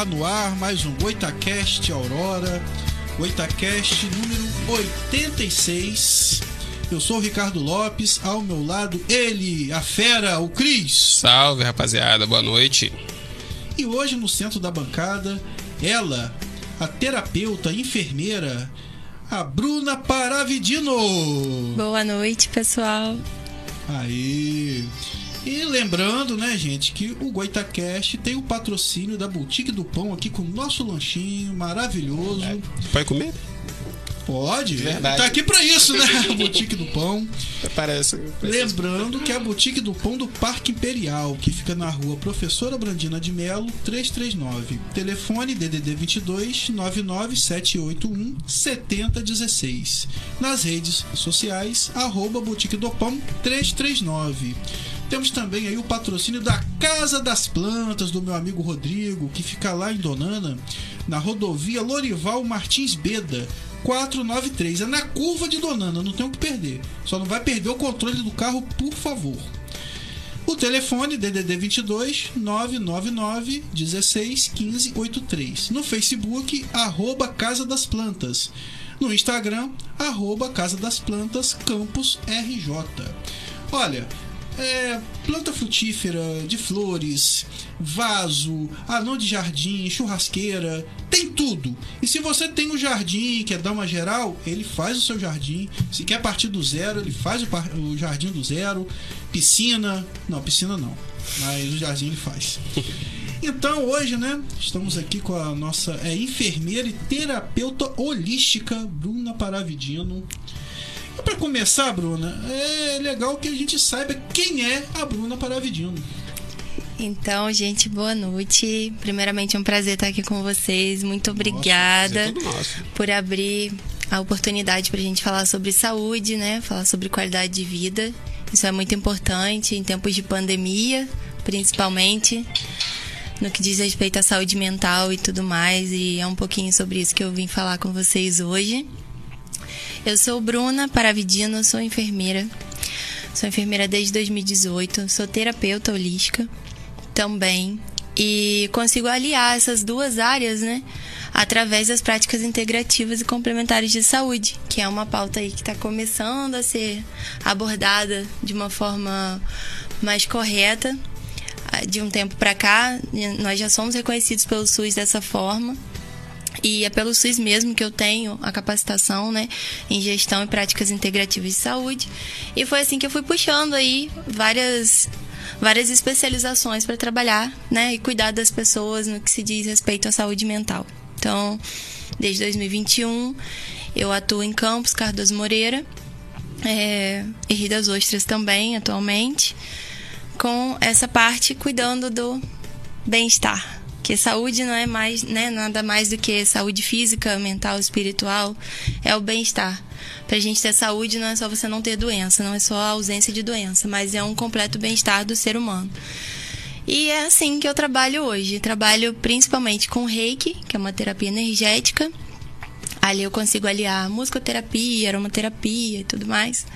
Está no ar mais um Goitacast Aurora, Goitacast número 86. Eu sou o Ricardo Lopes, ao meu lado ele, a fera, o Cris. Salve rapaziada, boa noite. E hoje no centro da bancada, ela, a terapeuta, enfermeira, a Bruna Paravidino. Boa noite, pessoal. Aí. E lembrando, né, gente, que o Goitacast tem o patrocínio da Boutique do Pão aqui com o nosso lanchinho maravilhoso. É. Pode comer? Pode, Verdade. tá aqui para isso, né? A Boutique do Pão. Parece. Lembrando que é a Boutique do Pão do Parque Imperial, que fica na rua Professora Brandina de Melo, 339. Telefone DDD 22 99781 7016. Nas redes sociais, arroba Boutique do Pão 339. Temos também aí o patrocínio da Casa das Plantas do meu amigo Rodrigo, que fica lá em Donana, na rodovia Lorival Martins Beda. 493. É na curva de Donana, não tem o que perder. Só não vai perder o controle do carro, por favor. O telefone DDD 22 999 16 15 83. No Facebook, arroba Casa das Plantas. No Instagram, arroba Casa das Plantas Campus RJ. Olha, é, planta frutífera, de flores, vaso, anão de jardim, churrasqueira, tem tudo. E se você tem um jardim, quer dar uma geral, ele faz o seu jardim. Se quer partir do zero, ele faz o, o jardim do zero. Piscina, não, piscina não, mas o jardim ele faz. Então hoje, né, estamos aqui com a nossa é, enfermeira e terapeuta holística Bruna Paravidino. Para começar, Bruna, é legal que a gente saiba quem é a Bruna Paravidino. Então, gente, boa noite. Primeiramente, é um prazer estar aqui com vocês. Muito obrigada nossa, por abrir a oportunidade para a gente falar sobre saúde, né? Falar sobre qualidade de vida. Isso é muito importante em tempos de pandemia, principalmente no que diz respeito à saúde mental e tudo mais. E é um pouquinho sobre isso que eu vim falar com vocês hoje. Eu sou Bruna Paravidino, sou enfermeira. Sou enfermeira desde 2018, sou terapeuta holística também e consigo aliar essas duas áreas, né? Através das práticas integrativas e complementares de saúde, que é uma pauta aí que está começando a ser abordada de uma forma mais correta. De um tempo para cá, nós já somos reconhecidos pelo SUS dessa forma e é pelo SUS mesmo que eu tenho a capacitação, né, em gestão e práticas integrativas de saúde. E foi assim que eu fui puxando aí várias várias especializações para trabalhar, né, e cuidar das pessoas no que se diz respeito à saúde mental. Então, desde 2021, eu atuo em Campos, Cardoso Moreira, é, e Rio das Ostras também, atualmente, com essa parte cuidando do bem-estar, que saúde não é mais, né, nada mais do que saúde física, mental, espiritual, é o bem-estar. Para a gente ter saúde não é só você não ter doença, não é só a ausência de doença, mas é um completo bem-estar do ser humano. E é assim que eu trabalho hoje. Trabalho principalmente com Reiki, que é uma terapia energética. Ali eu consigo aliar musicoterapia, aromaterapia e tudo mais.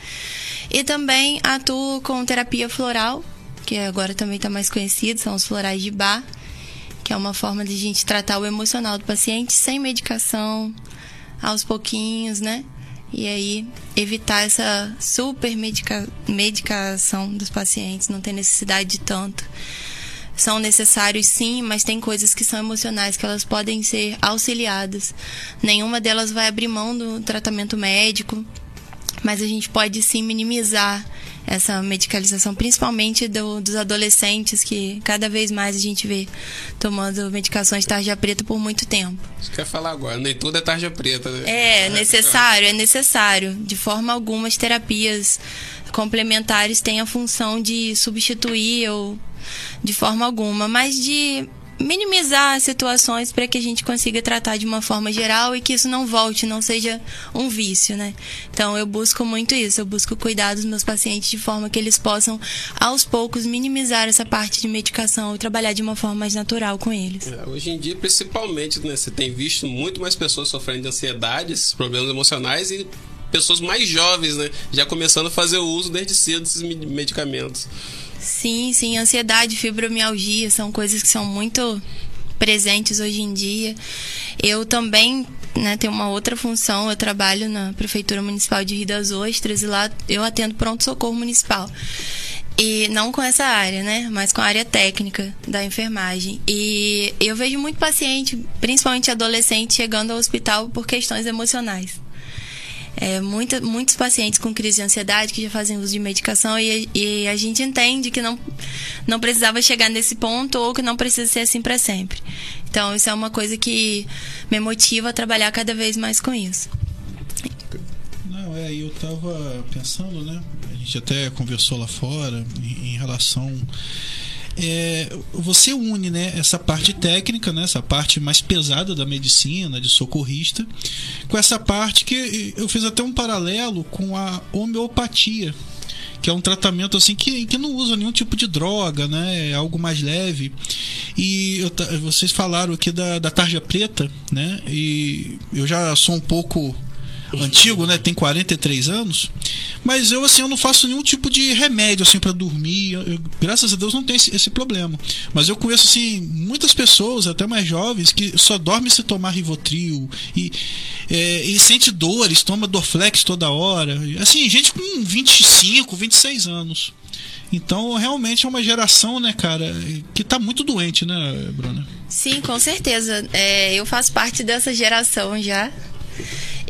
E também atuo com terapia floral, que agora também está mais conhecido, são os florais de bar que é uma forma de a gente tratar o emocional do paciente sem medicação, aos pouquinhos, né? E aí evitar essa super medica medicação dos pacientes, não ter necessidade de tanto. São necessários sim, mas tem coisas que são emocionais que elas podem ser auxiliadas. Nenhuma delas vai abrir mão do tratamento médico, mas a gente pode sim minimizar essa medicalização, principalmente do, dos adolescentes, que cada vez mais a gente vê tomando medicações de tarja preta por muito tempo. Isso quer falar agora, nem tudo é tarja preta, né? É, necessário, é necessário. De forma alguma, as terapias complementares têm a função de substituir ou de forma alguma, mas de minimizar situações para que a gente consiga tratar de uma forma geral e que isso não volte, não seja um vício, né? Então eu busco muito isso, eu busco cuidar dos meus pacientes de forma que eles possam aos poucos minimizar essa parte de medicação e trabalhar de uma forma mais natural com eles. É, hoje em dia, principalmente, né, você tem visto muito mais pessoas sofrendo de ansiedade, esses problemas emocionais e pessoas mais jovens, né, já começando a fazer o uso desde cedo desses medicamentos. Sim, sim, ansiedade, fibromialgia são coisas que são muito presentes hoje em dia. Eu também né, tenho uma outra função, eu trabalho na Prefeitura Municipal de Rio das Ostras e lá eu atendo pronto-socorro municipal. E não com essa área, né? Mas com a área técnica da enfermagem. E eu vejo muito paciente, principalmente adolescente, chegando ao hospital por questões emocionais. É, muita, muitos pacientes com crise de ansiedade que já fazem uso de medicação e, e, a gente entende que não, não precisava chegar nesse ponto ou que não precisa ser assim para sempre. Então, isso é uma coisa que me motiva a trabalhar cada vez mais com isso. Não, é, eu tava pensando, né? A gente até conversou lá fora em, em relação é, você une né, essa parte técnica, né, essa parte mais pesada da medicina, de socorrista, com essa parte que eu fiz até um paralelo com a homeopatia que é um tratamento assim que, que não usa nenhum tipo de droga, né? É algo mais leve. E eu, vocês falaram aqui da, da tarja preta, né? E eu já sou um pouco antigo, né? Tem 43 anos. Mas eu, assim, eu não faço nenhum tipo de remédio, assim, para dormir. Eu, eu, graças a Deus não tem esse, esse, problema. Mas eu conheço, assim, muitas pessoas, até mais jovens, que só dormem se tomar Rivotril. E, é, e sente dores, toma Dorflex toda hora. Assim, gente com 25, 26 anos. Então, realmente é uma geração, né, cara, que tá muito doente, né, Bruna? Sim, com certeza. É, eu faço parte dessa geração já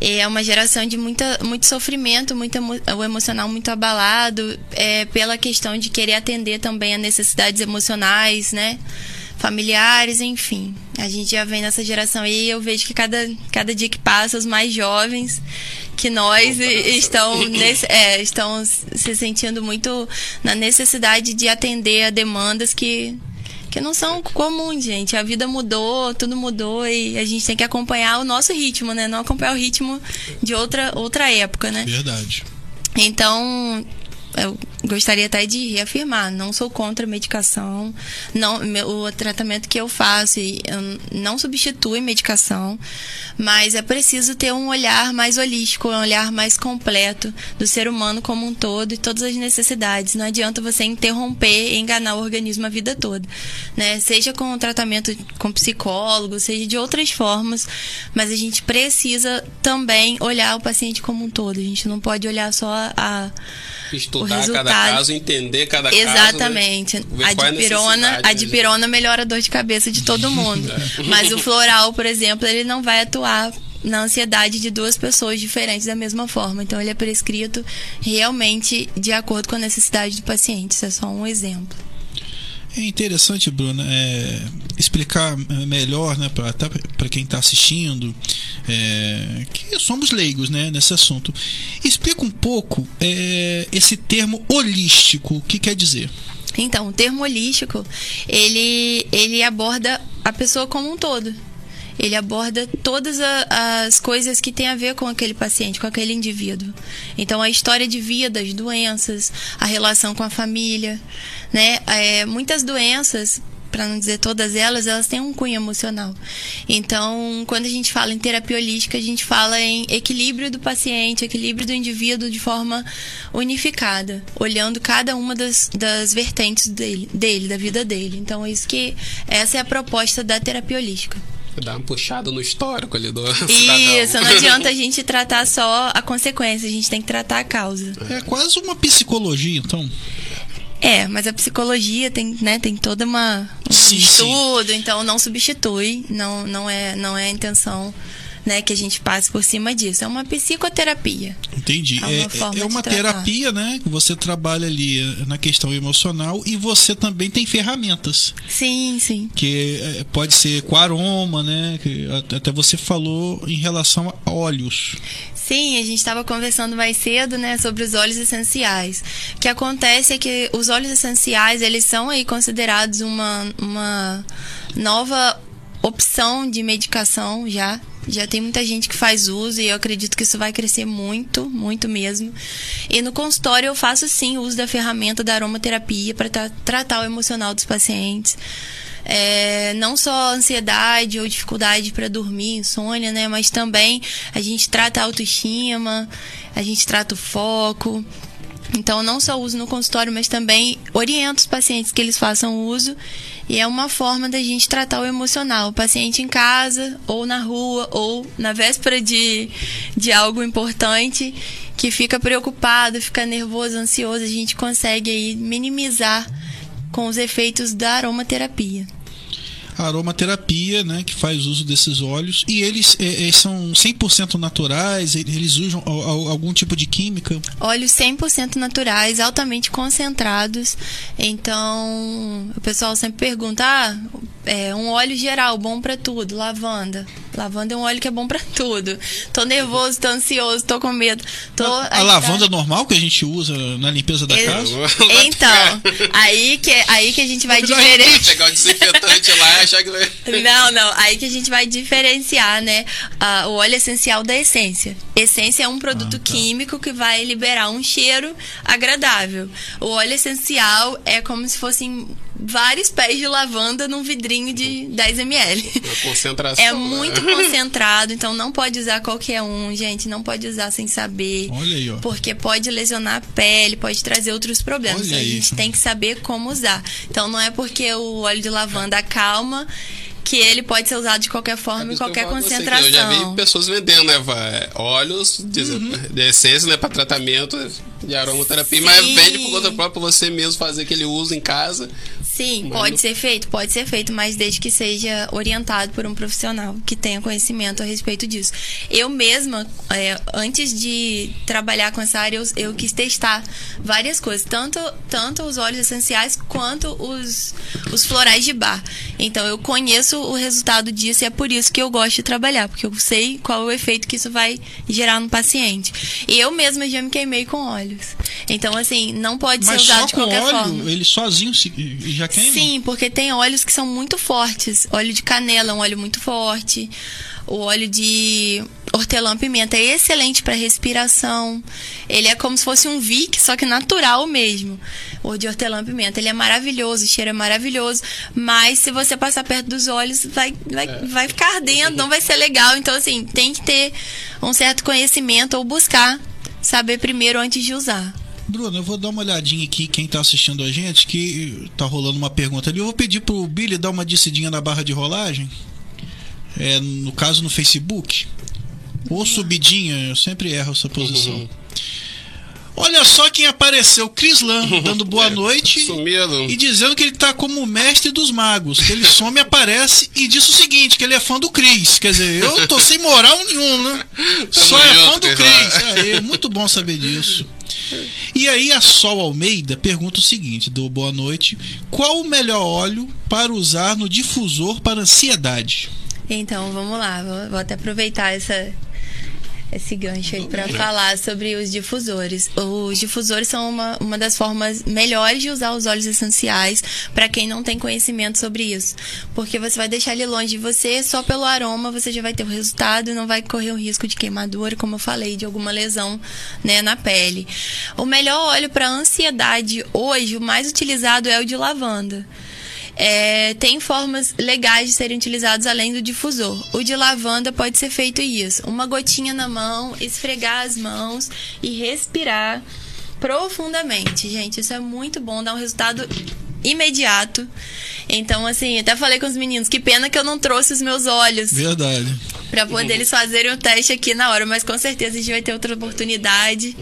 é uma geração de muita, muito sofrimento, muito, o emocional muito abalado, é, pela questão de querer atender também a necessidades emocionais, né? Familiares, enfim. A gente já vem nessa geração aí eu vejo que cada, cada dia que passa, os mais jovens que nós estão, nesse, é, estão se sentindo muito na necessidade de atender a demandas que que não são comuns, gente. A vida mudou, tudo mudou e a gente tem que acompanhar o nosso ritmo, né? Não acompanhar o ritmo de outra, outra época, né? Verdade. Então, eu gostaria até de reafirmar, não sou contra a medicação, não, o tratamento que eu faço não substitui medicação, mas é preciso ter um olhar mais holístico, um olhar mais completo do ser humano como um todo e todas as necessidades. Não adianta você interromper e enganar o organismo a vida toda, né? Seja com um tratamento com psicólogo, seja de outras formas, mas a gente precisa também olhar o paciente como um todo. A gente não pode olhar só a estudar cada caso, entender cada Exatamente. caso. Exatamente. Né? A dipirona, a dipirona melhora a dor de cabeça de todo mundo. é. Mas o floral, por exemplo, ele não vai atuar na ansiedade de duas pessoas diferentes da mesma forma. Então, ele é prescrito realmente de acordo com a necessidade do paciente. Isso é só um exemplo. É interessante, Bruna, é, explicar melhor né, para quem está assistindo, é, que somos leigos né, nesse assunto. Explica um pouco é, esse termo holístico, o que quer dizer? Então, o termo holístico, ele, ele aborda a pessoa como um todo. Ele aborda todas a, as coisas que têm a ver com aquele paciente, com aquele indivíduo. Então, a história de vida, as doenças, a relação com a família, né? É, muitas doenças, para não dizer todas elas, elas têm um cunho emocional. Então, quando a gente fala em terapia holística, a gente fala em equilíbrio do paciente, equilíbrio do indivíduo de forma unificada, olhando cada uma das, das vertentes dele, dele, da vida dele. Então, isso que essa é a proposta da terapia holística. Dar uma puxada no histórico ali do Isso, não adianta a gente tratar só a consequência, a gente tem que tratar a causa. É quase uma psicologia, então. É, mas a psicologia tem, né, tem toda uma um sim, estudo, sim. então não substitui, não, não é, não é a intenção né, que a gente passe por cima disso. É uma psicoterapia. Entendi. É uma, é, é uma terapia, né? Que você trabalha ali eh, na questão emocional e você também tem ferramentas. Sim, sim. Que eh, pode ser com aroma, né? Que até você falou em relação a óleos. Sim, a gente estava conversando mais cedo, né, sobre os óleos essenciais. O que acontece é que os óleos essenciais, eles são aí considerados uma, uma nova opção de medicação já. Já tem muita gente que faz uso e eu acredito que isso vai crescer muito, muito mesmo. E no consultório eu faço sim uso da ferramenta da aromaterapia para tra tratar o emocional dos pacientes. É, não só ansiedade ou dificuldade para dormir, insônia, né? Mas também a gente trata a autoestima, a gente trata o foco. Então, não só uso no consultório, mas também oriento os pacientes que eles façam uso E é uma forma da gente tratar o emocional. O paciente em casa, ou na rua, ou na véspera de, de algo importante, que fica preocupado, fica nervoso, ansioso, a gente consegue aí minimizar com os efeitos da aromaterapia aromaterapia, né, que faz uso desses óleos. E eles, é, é, são 100% naturais, eles usam algum tipo de química? Óleos 100% naturais, altamente concentrados. Então, o pessoal sempre pergunta: ah, é, um óleo geral, bom para tudo, lavanda. Lavanda é um óleo que é bom para tudo. Tô nervoso, tô ansioso, tô com medo. Tô, a, a lavanda tá... normal que a gente usa na limpeza da casa? Então, aí que, aí que a gente vai diferenciar. Pegar o desinfetante lá e achar que vai. Não, não. Aí que a gente vai diferenciar, né? Uh, o óleo essencial da essência. Essência é um produto ah, tá. químico que vai liberar um cheiro agradável. O óleo essencial é como se fossem vários pés de lavanda num vidrinho de 10 ml. A concentração. É muito né? concentrado, então não pode usar qualquer um, gente. Não pode usar sem saber. Olha aí, ó. Porque pode lesionar a pele, pode trazer outros problemas. Olha a gente tem que saber como usar. Então não é porque o óleo de lavanda acalma que ele pode ser usado de qualquer forma, é em qualquer concentração. eu já vi pessoas vendendo, né, óleos de, uhum. de essência, né, para tratamento de aromaterapia, Sim. mas vende por conta própria você mesmo fazer aquele uso em casa. Sim, pode ser feito, pode ser feito, mas desde que seja orientado por um profissional que tenha conhecimento a respeito disso. Eu mesma, é, antes de trabalhar com essa área, eu, eu, quis testar várias coisas, tanto, tanto os óleos essenciais quanto os, os florais de bar. Então eu conheço o resultado disso e é por isso que eu gosto de trabalhar, porque eu sei qual é o efeito que isso vai gerar no paciente. E eu mesma já me queimei com óleos. Então, assim, não pode Mas ser usado de qualquer óleo, forma. Ele sozinho se, já queima? Sim, porque tem óleos que são muito fortes. Óleo de canela é um óleo muito forte. O óleo de hortelã-pimenta é excelente para respiração. Ele é como se fosse um Vic, só que natural mesmo. O de hortelã-pimenta, ele é maravilhoso, o cheiro é maravilhoso, mas se você passar perto dos olhos, vai, vai, é. vai ficar ardendo, não vai ser legal. Então, assim, tem que ter um certo conhecimento ou buscar saber primeiro antes de usar. Bruno, eu vou dar uma olhadinha aqui, quem está assistindo a gente, que tá rolando uma pergunta ali. Eu vou pedir pro Billy dar uma descidinha na barra de rolagem. É, no caso no Facebook. Ou subidinha, eu sempre erro essa posição. Uhum. Olha só quem apareceu, Chris Lam, dando boa noite Sumido. e dizendo que ele tá como mestre dos magos. Que ele some, aparece e diz o seguinte, que ele é fã do Chris. Quer dizer, eu tô sem moral nenhum, né? Só é fã do Chris. É, é muito bom saber disso. E aí a Sol Almeida pergunta o seguinte, do boa noite, qual o melhor óleo para usar no difusor para ansiedade? Então, vamos lá, vou até aproveitar essa, esse gancho aí para falar sobre os difusores. Os difusores são uma, uma das formas melhores de usar os óleos essenciais para quem não tem conhecimento sobre isso. Porque você vai deixar ele longe de você, só pelo aroma você já vai ter o resultado e não vai correr o risco de queimadura, como eu falei, de alguma lesão né, na pele. O melhor óleo para ansiedade hoje, o mais utilizado é o de lavanda. É, tem formas legais de serem utilizados além do difusor. O de lavanda pode ser feito isso: uma gotinha na mão, esfregar as mãos e respirar profundamente. Gente, isso é muito bom, dá um resultado imediato. Então, assim, até falei com os meninos, que pena que eu não trouxe os meus olhos. Verdade. Pra poder eles fazerem o teste aqui na hora, mas com certeza a gente vai ter outra oportunidade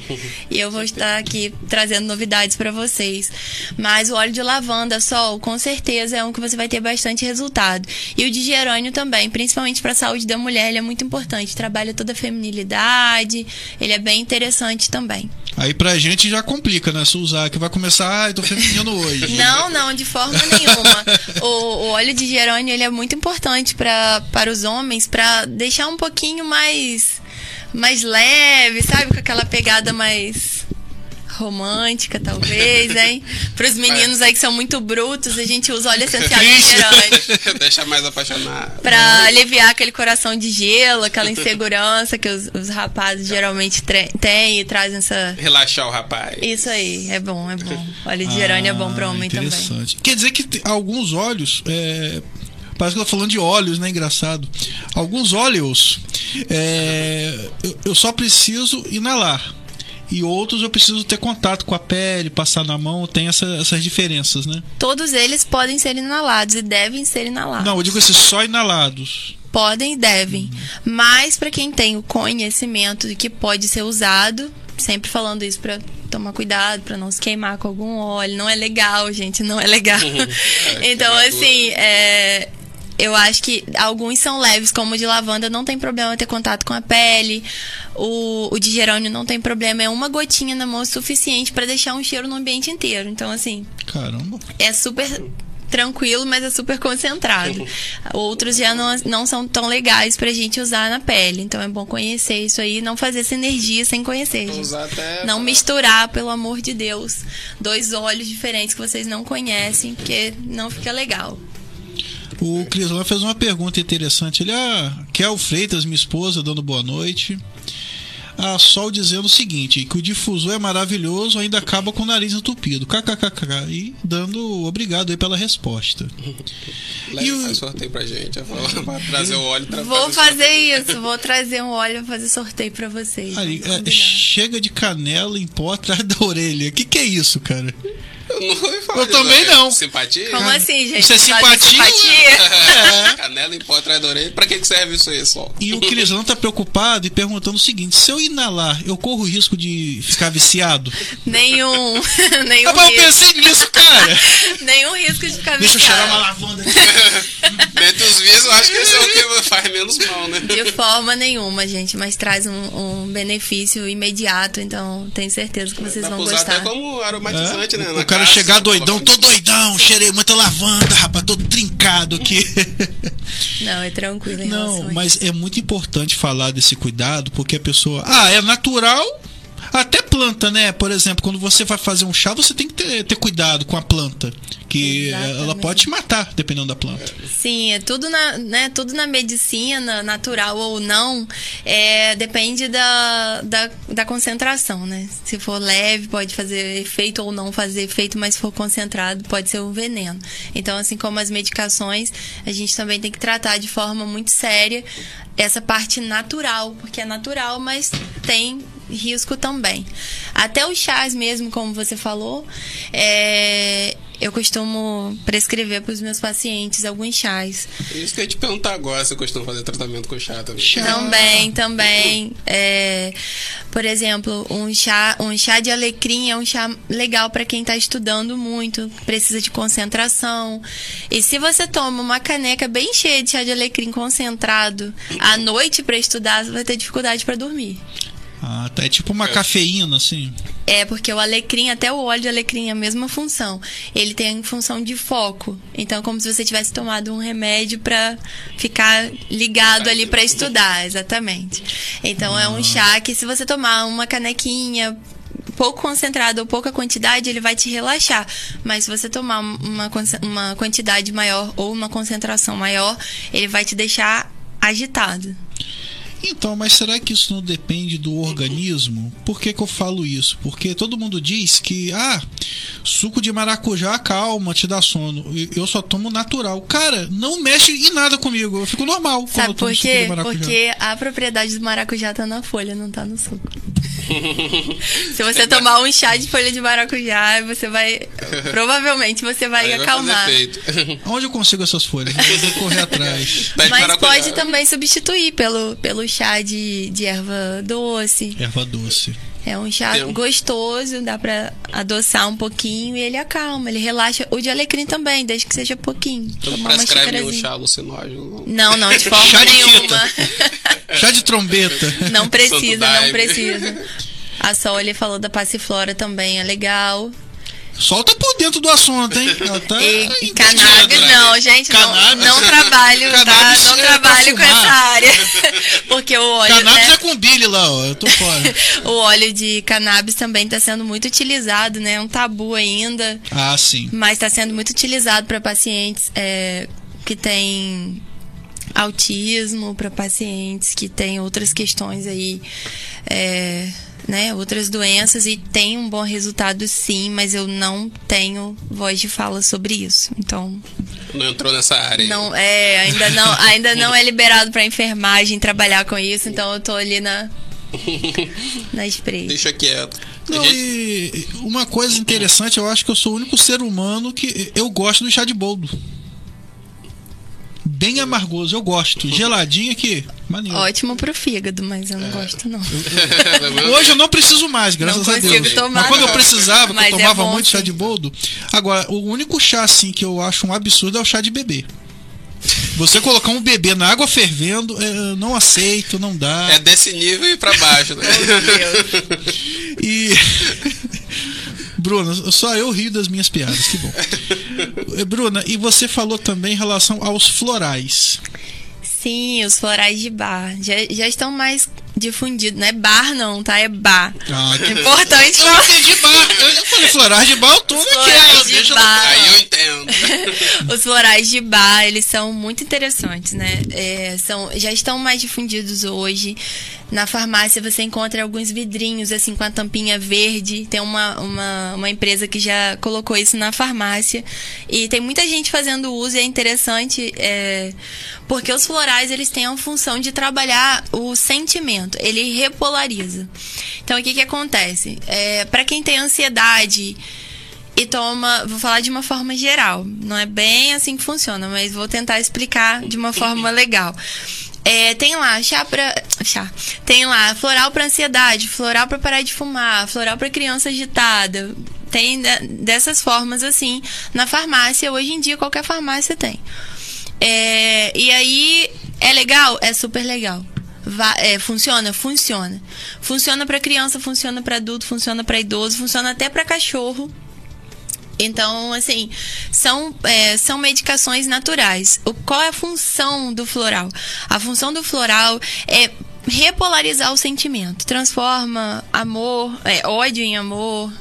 e eu vou estar aqui trazendo novidades para vocês. Mas o óleo de lavanda, sol, com certeza é um que você vai ter bastante resultado. E o de gerânio também, principalmente para a saúde da mulher, ele é muito importante. Trabalha toda a feminilidade, ele é bem interessante também. Aí pra gente já complica, né? Se usar, que vai começar, ah, tô feminino hoje. Não, não, de forma nenhuma. o, o, óleo de gerânio, ele é muito importante pra, para os homens, para deixar um pouquinho mais, mais leve, sabe? Com aquela pegada mais romântica, talvez, hein? Para os meninos aí que são muito brutos, a gente usa óleo essencial de gerânio. Deixa mais apaixonado. Para aliviar aquele coração de gelo, aquela insegurança que os, os rapazes geralmente têm e trazem essa. Relaxar o rapaz. Isso aí, é bom, é bom. Óleo de gerânio ah, é bom para homem interessante. também. Quer dizer que alguns óleos. É... Parece que eu tô falando de óleos, né? Engraçado. Alguns óleos, é... eu, eu só preciso inalar e outros eu preciso ter contato com a pele, passar na mão, tem essa, essas diferenças, né? Todos eles podem ser inalados e devem ser inalados. Não, eu digo assim, só inalados. Podem e devem. Mas para quem tem o conhecimento de que pode ser usado, sempre falando isso para tomar cuidado, para não se queimar com algum óleo. Não é legal, gente, não é legal. É, então, queimadura. assim, é, eu acho que alguns são leves, como o de lavanda, não tem problema ter contato com a pele. O, o de gerânio não tem problema, é uma gotinha na mão o suficiente para deixar um cheiro no ambiente inteiro. Então, assim, Caramba. é super tranquilo, mas é super concentrado. Outros já não, não são tão legais pra gente usar na pele. Então é bom conhecer isso aí, não fazer essa energia sem conhecer. gente. Usar até Não pra- misturar, pelo amor de Deus, dois óleos diferentes que vocês não conhecem, porque não fica legal. O Crislã fez uma pergunta interessante. Ele, ah, Kel Freitas, minha esposa, dando boa noite. A Sol dizendo o seguinte: que o difusor é maravilhoso, ainda acaba com o nariz entupido. KKKK. E dando obrigado aí pela resposta. Leve, E o- faz sorteio pra gente. eu vou- Pra trazer o óleo. Tra Vou fazer fazer isso, vou trazer um óleo e fazer sorteio pra vocês. Aí, é, chega de canela em pó atrás da orelha. O que, que é isso, cara? Eu não ouvi falar Eu também não. Simpatia? Como assim, gente? Isso é Fazer simpatia? É. Canela em pó atrás da orelha. Pra que que serve isso aí, Sol? E o Crislã tá preocupado e perguntando o seguinte: se eu inalar, eu corro risco de ficar viciado? Nenhum. nenhum Rapaz, eu risco. pensei nisso, cara. Nenhum risco de ficar Deixa eu cheirar uma viciado. lavanda. Dentre os vícios, eu acho que esse é o que faz menos mal, né? De forma nenhuma, gente, mas traz um, um benefício imediato, então tenho certeza que vocês Dá vão usar gostar. até como aromatizante, É, né? o Na cara casa, chegar doidão, tô doidão, cheirei muita lavanda, rapaz, tô trincado aqui. Não, é tranquilo Não, a mas é muito importante falar desse cuidado, porque a pessoa. Ah, é natural. Até planta, né? Por exemplo, quando você vai fazer um chá, você tem que ter, ter cuidado com a planta. Que ela Exatamente. pode te matar, dependendo da planta. Sim, é tudo na, né, tudo na medicina, natural ou não, é, depende da, da, da concentração, né? Se for leve, pode fazer efeito ou não fazer efeito, mas se for concentrado, pode ser um veneno. Então, assim como as medicações, a gente também tem que tratar de forma muito séria essa parte natural, porque é natural, mas tem risco também. Até os chás mesmo, como você falou, é, eu costumo prescrever para os meus pacientes alguns chás. Isso que eu ia te perguntar agora, se eu costumo fazer tratamento com chá também. Chá. Também, também. É, por exemplo, um chá, um chá de alecrim é um chá legal para quem está estudando muito, precisa de concentração. E se você toma uma caneca bem cheia de chá de alecrim concentrado à noite para estudar, você vai ter dificuldade para dormir. Ah, tá. É tipo uma cafeína, assim. É, porque o alecrim, até o óleo de alecrim, é a mesma função. Ele tem função de foco. Então, é como se você tivesse tomado um remédio para ficar ligado ali para estudar, exatamente. Então, é um chá que se você tomar uma canequinha pouco concentrado ou pouca quantidade, ele vai te relaxar. Mas se você tomar uma, uma quantidade maior ou uma concentração maior, ele vai te deixar agitado. Então, mas será que isso não depende do organismo? Por que, que eu falo isso? Porque todo mundo diz que, ah, suco de maracujá calma, te dá sono. Eu só tomo natural. Cara, não mexe em nada comigo. Eu fico normal quando eu Sabe tomo por suco quê? de maracujá. Porque a propriedade do maracujá tá na folha, não tá no suco. Se você tomar um chá de folha de maracujá, você vai. Provavelmente você vai vai acalmar. Onde eu consigo essas folhas? Eu vou correr atrás. Tá Mas pode também substituir pelo, pelo chá de, de erva doce. Erva doce. É um chá Tem gostoso, dá pra adoçar um pouquinho e ele acalma, ele relaxa. O de alecrim também, desde que seja pouquinho. Então Tomar uma prescreve xicarazinha. chá alucinógeno. Não, não, de forma Chá de nenhuma. Chá de trombeta. Não precisa, não precisa. A Sol, ele falou da passiflora também, é legal. Solta por dentro do assunto, hein? Ela tá E, e cannabis, não, gente, Cannabis- não, não trabalho, tá? Não é trabalho com essa área. Porque o óleo, Cannabis né? é com Billy lá, ó. Eu tô fora. O óleo de cannabis também está sendo muito utilizado, né? É um tabu ainda, Ah, sim. mas está sendo muito utilizado para pacientes é, que têm autismo, para pacientes que têm outras questões aí, é, né? Outras doenças e tem um bom resultado sim, mas eu não tenho voz de fala sobre isso. Então, Não entrou nessa área. não é, ainda não, ainda não é liberado para enfermagem trabalhar com isso, então eu tô ali na na spray. Deixa quieto. Não, gente- e uma coisa interessante, eu acho que eu sou o único ser humano que eu gosto do chá de boldo. Bem amargoso, eu gosto. Geladinho aqui, maneiro. Ótimo pro fígado, mas eu não É. gosto, não. Hoje eu não preciso mais, graças Não a Deus. tomar, Mas quando eu não. precisava, que Mas eu é tomava bom, muito chá sim. de boldo. Agora, o único chá assim que eu acho um absurdo é o chá de bebê. Você colocar um bebê na água fervendo, é, não aceito, não dá. É desse nível e pra baixo, né? E. Bruna, só eu rio das minhas piadas, que bom. Eh, Bruna, e você falou também em relação aos florais. Sim, os florais de bar já, já estão mais difundidos. Não é bar, não, tá? É bar. Ah, que... Importante Eu falar. entendi bar. Eu falei florais de bar, eu tô Florais naquela. de Deixa eu- bar. Aí eu entendo. Os florais de bar, eles são muito interessantes, né? É, são, já estão mais difundidos hoje. Na farmácia você encontra alguns vidrinhos, assim, com a tampinha verde. Tem uma, uma, uma empresa que já colocou isso na farmácia. E tem muita gente fazendo uso e é interessante é, porque os florais, eles têm a função de trabalhar o sentimento. Ele repolariza. Então, o que que acontece? É, para quem tem ansiedade e toma. Vou falar de uma forma geral. Não é bem assim que funciona, mas vou tentar explicar de uma forma legal. É, tem lá chá pra. Chá. Tem lá floral pra ansiedade, floral pra parar de fumar, floral pra criança agitada. Tem de- dessas formas assim na farmácia. Hoje em dia, qualquer farmácia tem. É, e aí, é legal? É super legal. Va- é, funciona? Funciona. Funciona pra criança, funciona pra adulto, funciona pra idoso, funciona até pra cachorro. Então, assim, são, é, são medicações naturais. O, qual é a função do floral? A função do floral é repolarizar o sentimento. Transforma amor, é, ódio em amor.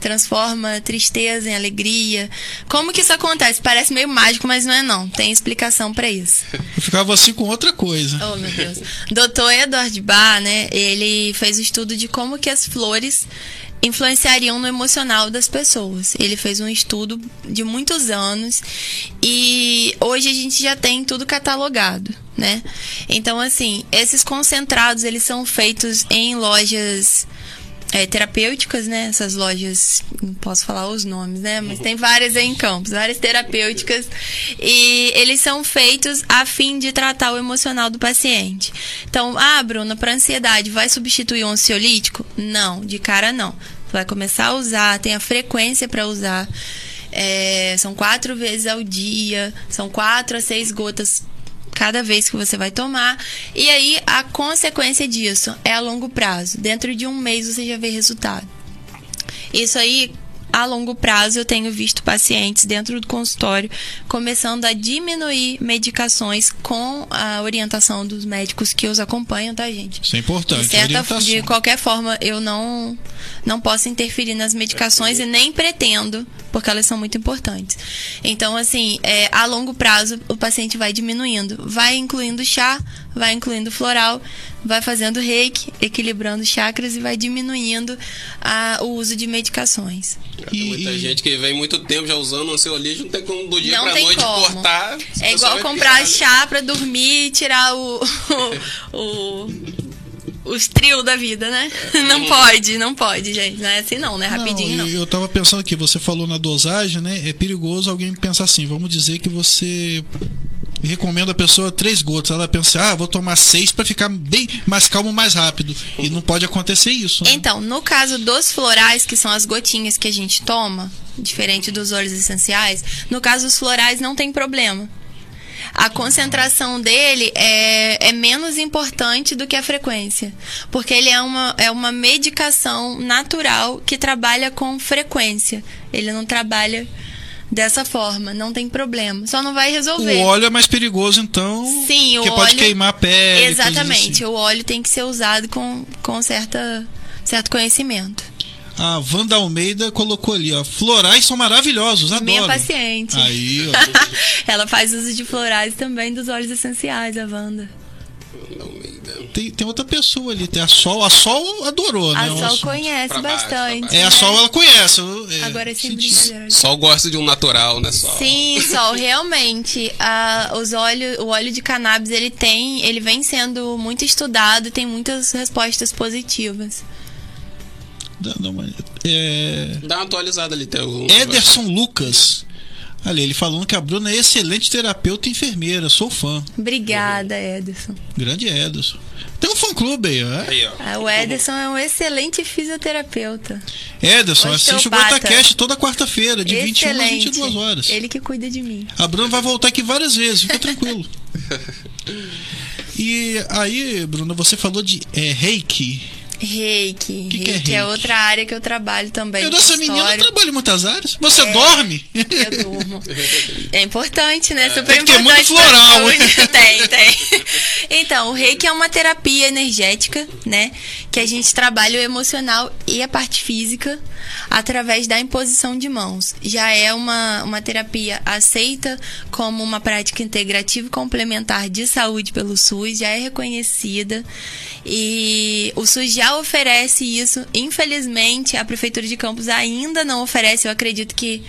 Transforma tristeza em alegria. Como que isso acontece? Parece meio mágico, mas não é não. Tem explicação pra isso. Eu ficava assim com outra coisa. Oh, meu Deus. Dr. Edward Barr, né, ele fez o estudo de como que as flores influenciariam no emocional das pessoas. Ele fez um estudo de muitos anos e hoje a gente já tem tudo catalogado, né? Então, assim, esses concentrados, eles são feitos em lojas é, terapêuticas, né? Essas lojas, não posso falar os nomes, né? Mas tem várias aí em Campos, várias terapêuticas. E eles são feitos a fim de tratar o emocional do paciente. Então, ah, Bruna, para ansiedade, vai substituir um ansiolítico? Não, de cara não. Vai começar a usar, tem a frequência para usar. É, são quatro vezes ao dia, são quatro a seis gotas cada vez que você vai tomar. E aí, a consequência disso é a longo prazo. Dentro de um mês você já vê resultado. Isso aí, a longo prazo, eu tenho visto pacientes dentro do consultório começando a diminuir medicações com a orientação dos médicos que os acompanham, tá, gente? Isso é importante. De, certa, de qualquer forma, eu não, não posso interferir nas medicações e nem pretendo, porque elas são muito importantes. Então, assim, é, a longo prazo, o paciente vai diminuindo. Vai incluindo chá, vai incluindo floral, vai fazendo reiki, equilibrando chakras e vai diminuindo a- o uso de medicações. Tem muita E- gente que vem muito tempo já usando ansiolítico, não tem como do dia Não pra noite como. cortar. É igual comprar pirar, né? chá pra dormir e tirar o, o, o- os trios da vida, né? Não pode, não pode, gente. Não é assim não, né? Rapidinho não. Não, eu tava pensando aqui, você falou na dosagem, né? É perigoso alguém pensar assim, vamos dizer que você recomenda a pessoa três gotas. Ela pensa, ah, vou tomar seis pra ficar bem mais calmo, mais rápido. E não pode acontecer isso. Né? Então, no caso dos florais, que são as gotinhas que a gente toma, diferente dos óleos essenciais, no caso dos florais não tem problema. A concentração dele é, é menos importante do que a frequência. Porque ele é uma, é uma medicação natural que trabalha com frequência. Ele não trabalha dessa forma, não tem problema. Só não vai resolver. O óleo é mais perigoso, então. Sim, o Porque pode óleo- queimar a pele. Exatamente. assim. O óleo tem que ser usado com, com certa, certo conhecimento. A Wanda Almeida colocou ali, ó. Florais são maravilhosos, adoro. Minha paciente. Aí, ó. Ela faz uso de florais também dos óleos essenciais, a Wanda. Tem, tem outra pessoa ali, tem a Sol. A Sol adorou, A né? o Sol assunto. conhece Pra bastante. baixo. É, a Sol ela conhece. é, Agora sem senti. brincadeira. Sol gosta de um natural, né? Sol. Sim, Sol, realmente, a, os óleos, o óleo de cannabis, ele tem, ele vem sendo muito estudado, tem muitas respostas positivas. Dá, dá uma, é, Dá uma atualizada ali, tem algum. Ederson Lucas. Ali, ele falando que a Bruna é excelente terapeuta e enfermeira. Sou fã. Obrigada, Ederson. Grande Ederson. Tem um fã clube aí, ó. Aí, ó. Ah, O Ederson é um excelente fisioterapeuta. Ederson, assiste o. GotaCast toda quarta-feira, de 21 a excelente. 22 horas. Ele que cuida de mim. A Bruna vai voltar aqui várias vezes, fica tranquilo. E aí, Bruna, você falou de é, reiki. Reiki. Que que é reiki é, outra área que eu trabalho também. Eu no dessa menina consultório. trabalha em muitas áreas. Você É. dorme? Eu durmo. É importante, né? Super Tem que ter importante. muito floral. tem, tem. Então, o reiki é uma terapia energética, né? Que a gente trabalha o emocional e a parte física através da imposição de mãos. Já é uma, uma terapia aceita como uma prática integrativa e complementar de saúde pelo SUS, já é reconhecida. E o SUS já oferece isso. Infelizmente, a Prefeitura de Campos ainda não oferece. Eu acredito que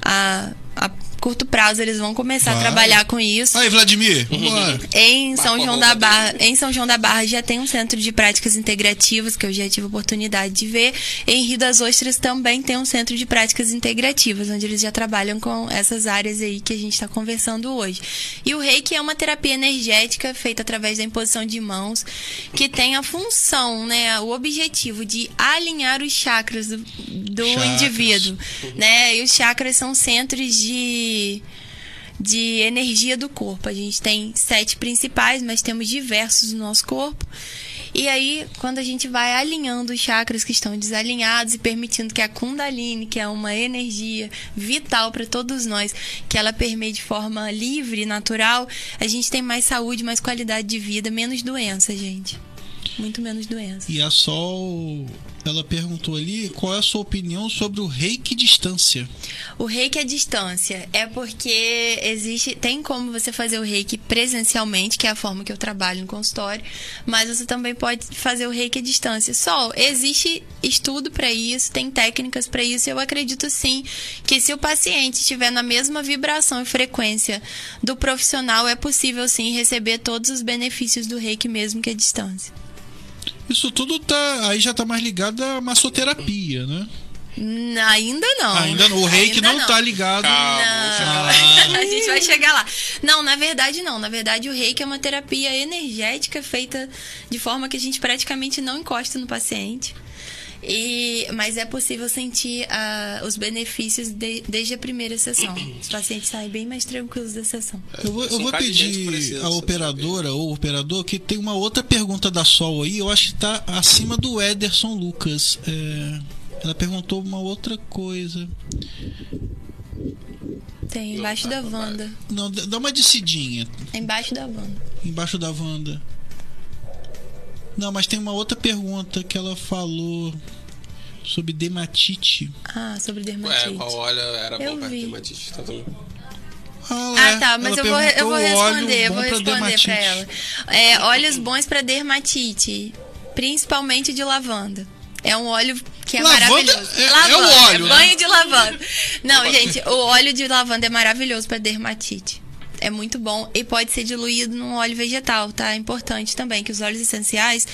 a, a curto prazo eles vão começar Vai. a trabalhar com isso. Aí, Vladimir, vambora. Em São João da Barra, em São João da Barra já tem um centro de práticas integrativas que eu já tive a oportunidade de ver. Em Rio das Ostras também tem um centro de práticas integrativas, onde eles já trabalham com essas áreas aí que a gente está conversando hoje. E o Reiki é uma terapia energética feita através da imposição de mãos, que tem a função, né, o objetivo de alinhar os chakras do, do Chakras. indivíduo, né? E os chakras são centros de de energia do corpo. A gente tem sete principais, mas temos diversos no nosso corpo. E aí, quando a gente vai alinhando os chakras que estão desalinhados e permitindo que a Kundalini, que é uma energia vital para todos nós, que ela permeie de forma livre, natural, a gente tem mais saúde, mais qualidade de vida, menos doença, gente. Muito menos doença. E a Sol, ela perguntou ali qual é a sua opinião sobre o reiki distância. O reiki à distância é porque existe, tem como você fazer o reiki presencialmente, que é a forma que eu trabalho no consultório, mas você também pode fazer o reiki à distância. Só existe estudo para isso, tem técnicas para isso. e Eu acredito sim que se o paciente estiver na mesma vibração e frequência do profissional, é possível sim receber todos os benefícios do reiki mesmo que à distância. Isso tudo tá aí já tá mais ligado à massoterapia, né? Hum, Ainda não. Ainda não. O reiki Ainda não, tá ligado. Calma. Não. A gente vai chegar lá. Não, na verdade não. Na verdade o reiki é uma terapia energética feita de forma que a gente praticamente não encosta no paciente. E, mas é possível sentir ah, os benefícios de- desde a primeira sessão. Os pacientes saem bem mais tranquilos da sessão. Eu vou, eu vou pedir à saber. operadora ou operador que tem uma outra pergunta da Sol aí. Eu acho que tá acima do Ederson Lucas. É, ela perguntou uma outra coisa. Tem embaixo da Wanda. Não, dá dá uma descidinha Embaixo da Wanda. embaixo da Wanda. Não, mas tem uma outra pergunta que ela falou sobre dermatite. Ah, sobre É, dermatite. qual óleo era Eu bom pra vi. dermatite? Tá tudo- Ah, tá, mas eu vou, eu vou responder, eu vou responder dermatite. pra ela. É, óleos bons pra dermatite, principalmente de lavanda. É um óleo que é Lavanda maravilhoso. é- é lavanda, o óleo, né? banho de lavanda. Não, gente, o óleo de lavanda é maravilhoso pra dermatite. É muito bom e pode ser diluído num óleo vegetal, tá? É importante também que os óleos essenciais,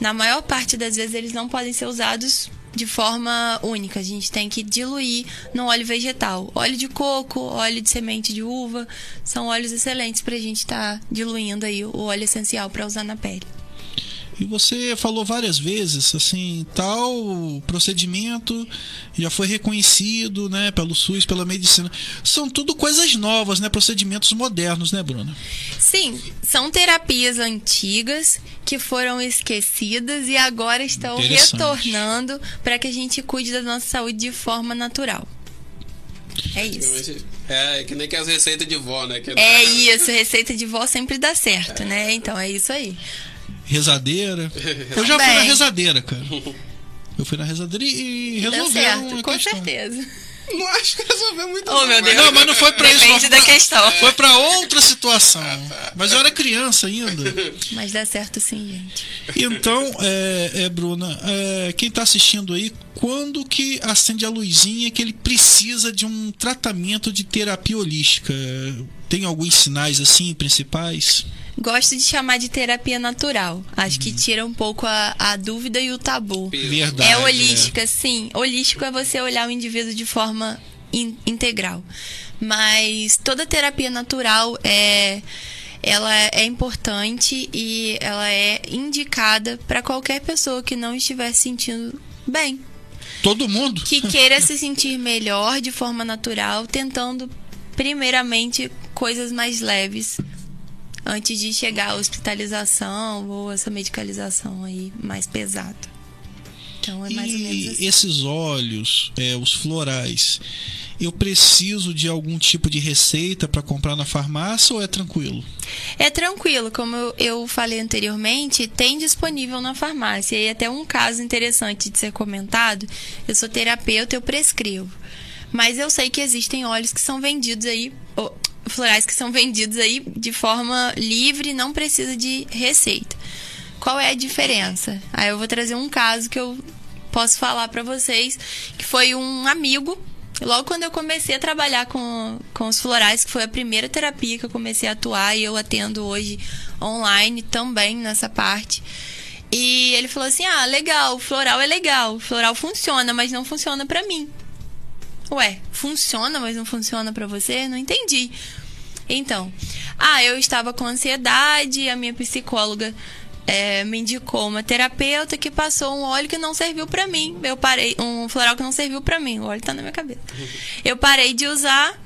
na maior parte das vezes, eles não podem ser usados de forma única. A gente tem que diluir no óleo vegetal. Óleo de coco, óleo de semente de uva, são óleos excelentes pra gente estar diluindo aí o óleo essencial pra usar na pele. E você falou várias vezes, assim, tal procedimento já foi reconhecido, né, pelo SUS, pela medicina. São tudo coisas novas, né, procedimentos modernos, né, Bruna? Sim, são terapias antigas que foram esquecidas e agora estão retornando para que a gente cuide da nossa saúde de forma natural. É isso. É, que nem que as receitas de vó, né? Que É isso, receita de vó sempre dá certo, né? Então é isso aí. Rezadeira. Eu já fui na rezadeira, cara. Eu fui na rezadeira e e resolveram com questão. certeza. Não acho que resolveu muito. Oh, meu Deus. Não, mas não foi pra isso. Depende foi da questão. Foi pra outra situação. Mas eu era criança ainda. Mas dá certo sim, gente. Então, é, é, Bruna, é, quem tá assistindo aí, quando que acende a luzinha que ele precisa de um tratamento de terapia holística? Tem alguns sinais assim principais? Gosto de chamar de terapia natural. Acho Uhum. que tira um pouco a, a dúvida e o tabu. Verdade. É holística, sim. Holístico é você olhar o indivíduo de forma in- integral. Mas toda terapia natural é ela é importante e ela é indicada para qualquer pessoa que não estiver se sentindo bem, Todo mundo? que queira se sentir melhor de forma natural, tentando primeiramente coisas mais leves antes de chegar à hospitalização ou essa medicalização aí mais pesada. Então é mais ou menos E assim. esses óleos, é, os florais, eu preciso de algum tipo de receita para comprar na farmácia ou é tranquilo? É tranquilo, como eu, eu falei anteriormente, tem disponível na farmácia. E até um caso interessante de ser comentado, eu sou terapeuta, eu prescrevo. Mas eu sei que existem óleos que são vendidos aí, florais que são vendidos aí de forma livre, não precisa de receita. Qual é a diferença? Aí eu vou trazer um caso que eu posso falar pra vocês, que foi um amigo Logo quando eu comecei a trabalhar com, com os florais, que foi a primeira terapia que eu comecei a atuar, e eu atendo hoje online também nessa parte. E ele falou assim: ah, legal, floral é legal, floral funciona, mas não funciona pra mim. Ué, funciona, mas não funciona pra você? Não entendi. Então, ah, eu estava com ansiedade, a minha psicóloga é, me indicou uma terapeuta que passou um óleo que não serviu pra mim. Eu parei, um floral que não serviu pra mim. O óleo tá na minha cabeça. Eu parei de usar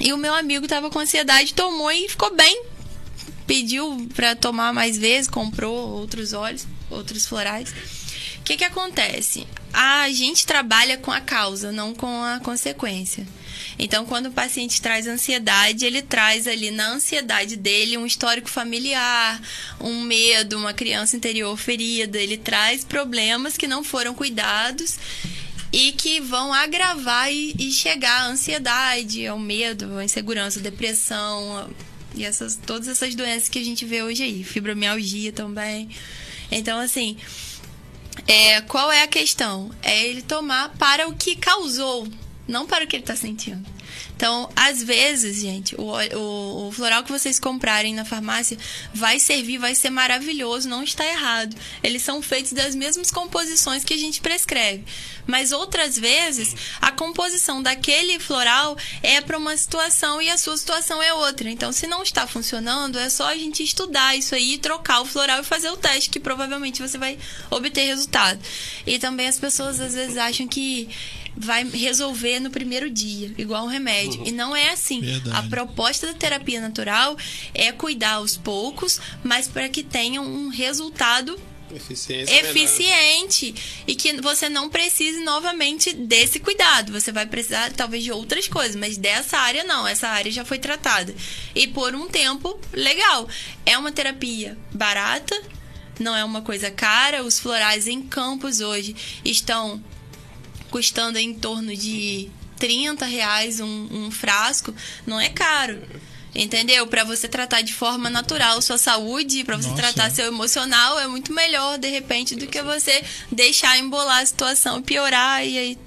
e o meu amigo tava com ansiedade, tomou e ficou bem. Pediu pra tomar mais vezes, comprou outros óleos, outros florais. O que que acontece? A gente trabalha com a causa, não com a consequência. Então, quando o paciente traz ansiedade, ele traz ali na ansiedade dele um histórico familiar, um medo, uma criança interior ferida. Ele traz problemas que não foram cuidados e que vão agravar e, e chegar à ansiedade, ao medo, à insegurança, à depressão e essas, todas essas doenças que a gente vê hoje aí, fibromialgia também. Então, assim, é, qual é a questão? É ele tomar para o que causou, não para o que ele está sentindo. Então, às vezes, gente, o, o, o, floral que vocês comprarem na farmácia vai servir, vai ser maravilhoso, não está errado. Eles são feitos das mesmas composições que a gente prescreve. Mas outras vezes, a composição daquele floral é para uma situação e a sua situação é outra. Então, se não está funcionando, é só a gente estudar isso aí, trocar o floral e fazer o teste, que provavelmente você vai obter resultado. E também as pessoas às vezes acham que vai resolver no primeiro dia, igual um remédio. Uhum. E não é assim. Verdade. A proposta da terapia natural é cuidar aos poucos, mas para que tenha um resultado Eficiência eficiente e que você não precise novamente desse cuidado. Você vai precisar talvez de outras coisas, mas dessa área não. Essa área já foi tratada. E por um tempo, legal. É uma terapia barata, não é uma coisa cara. Os florais em campos hoje estão custando em torno de 30 reais um, um frasco. Não é caro. Entendeu? Para você tratar de forma natural sua saúde, para você Nossa. tratar seu emocional, é muito melhor, de repente, do que você deixar embolar a situação, piorar e aí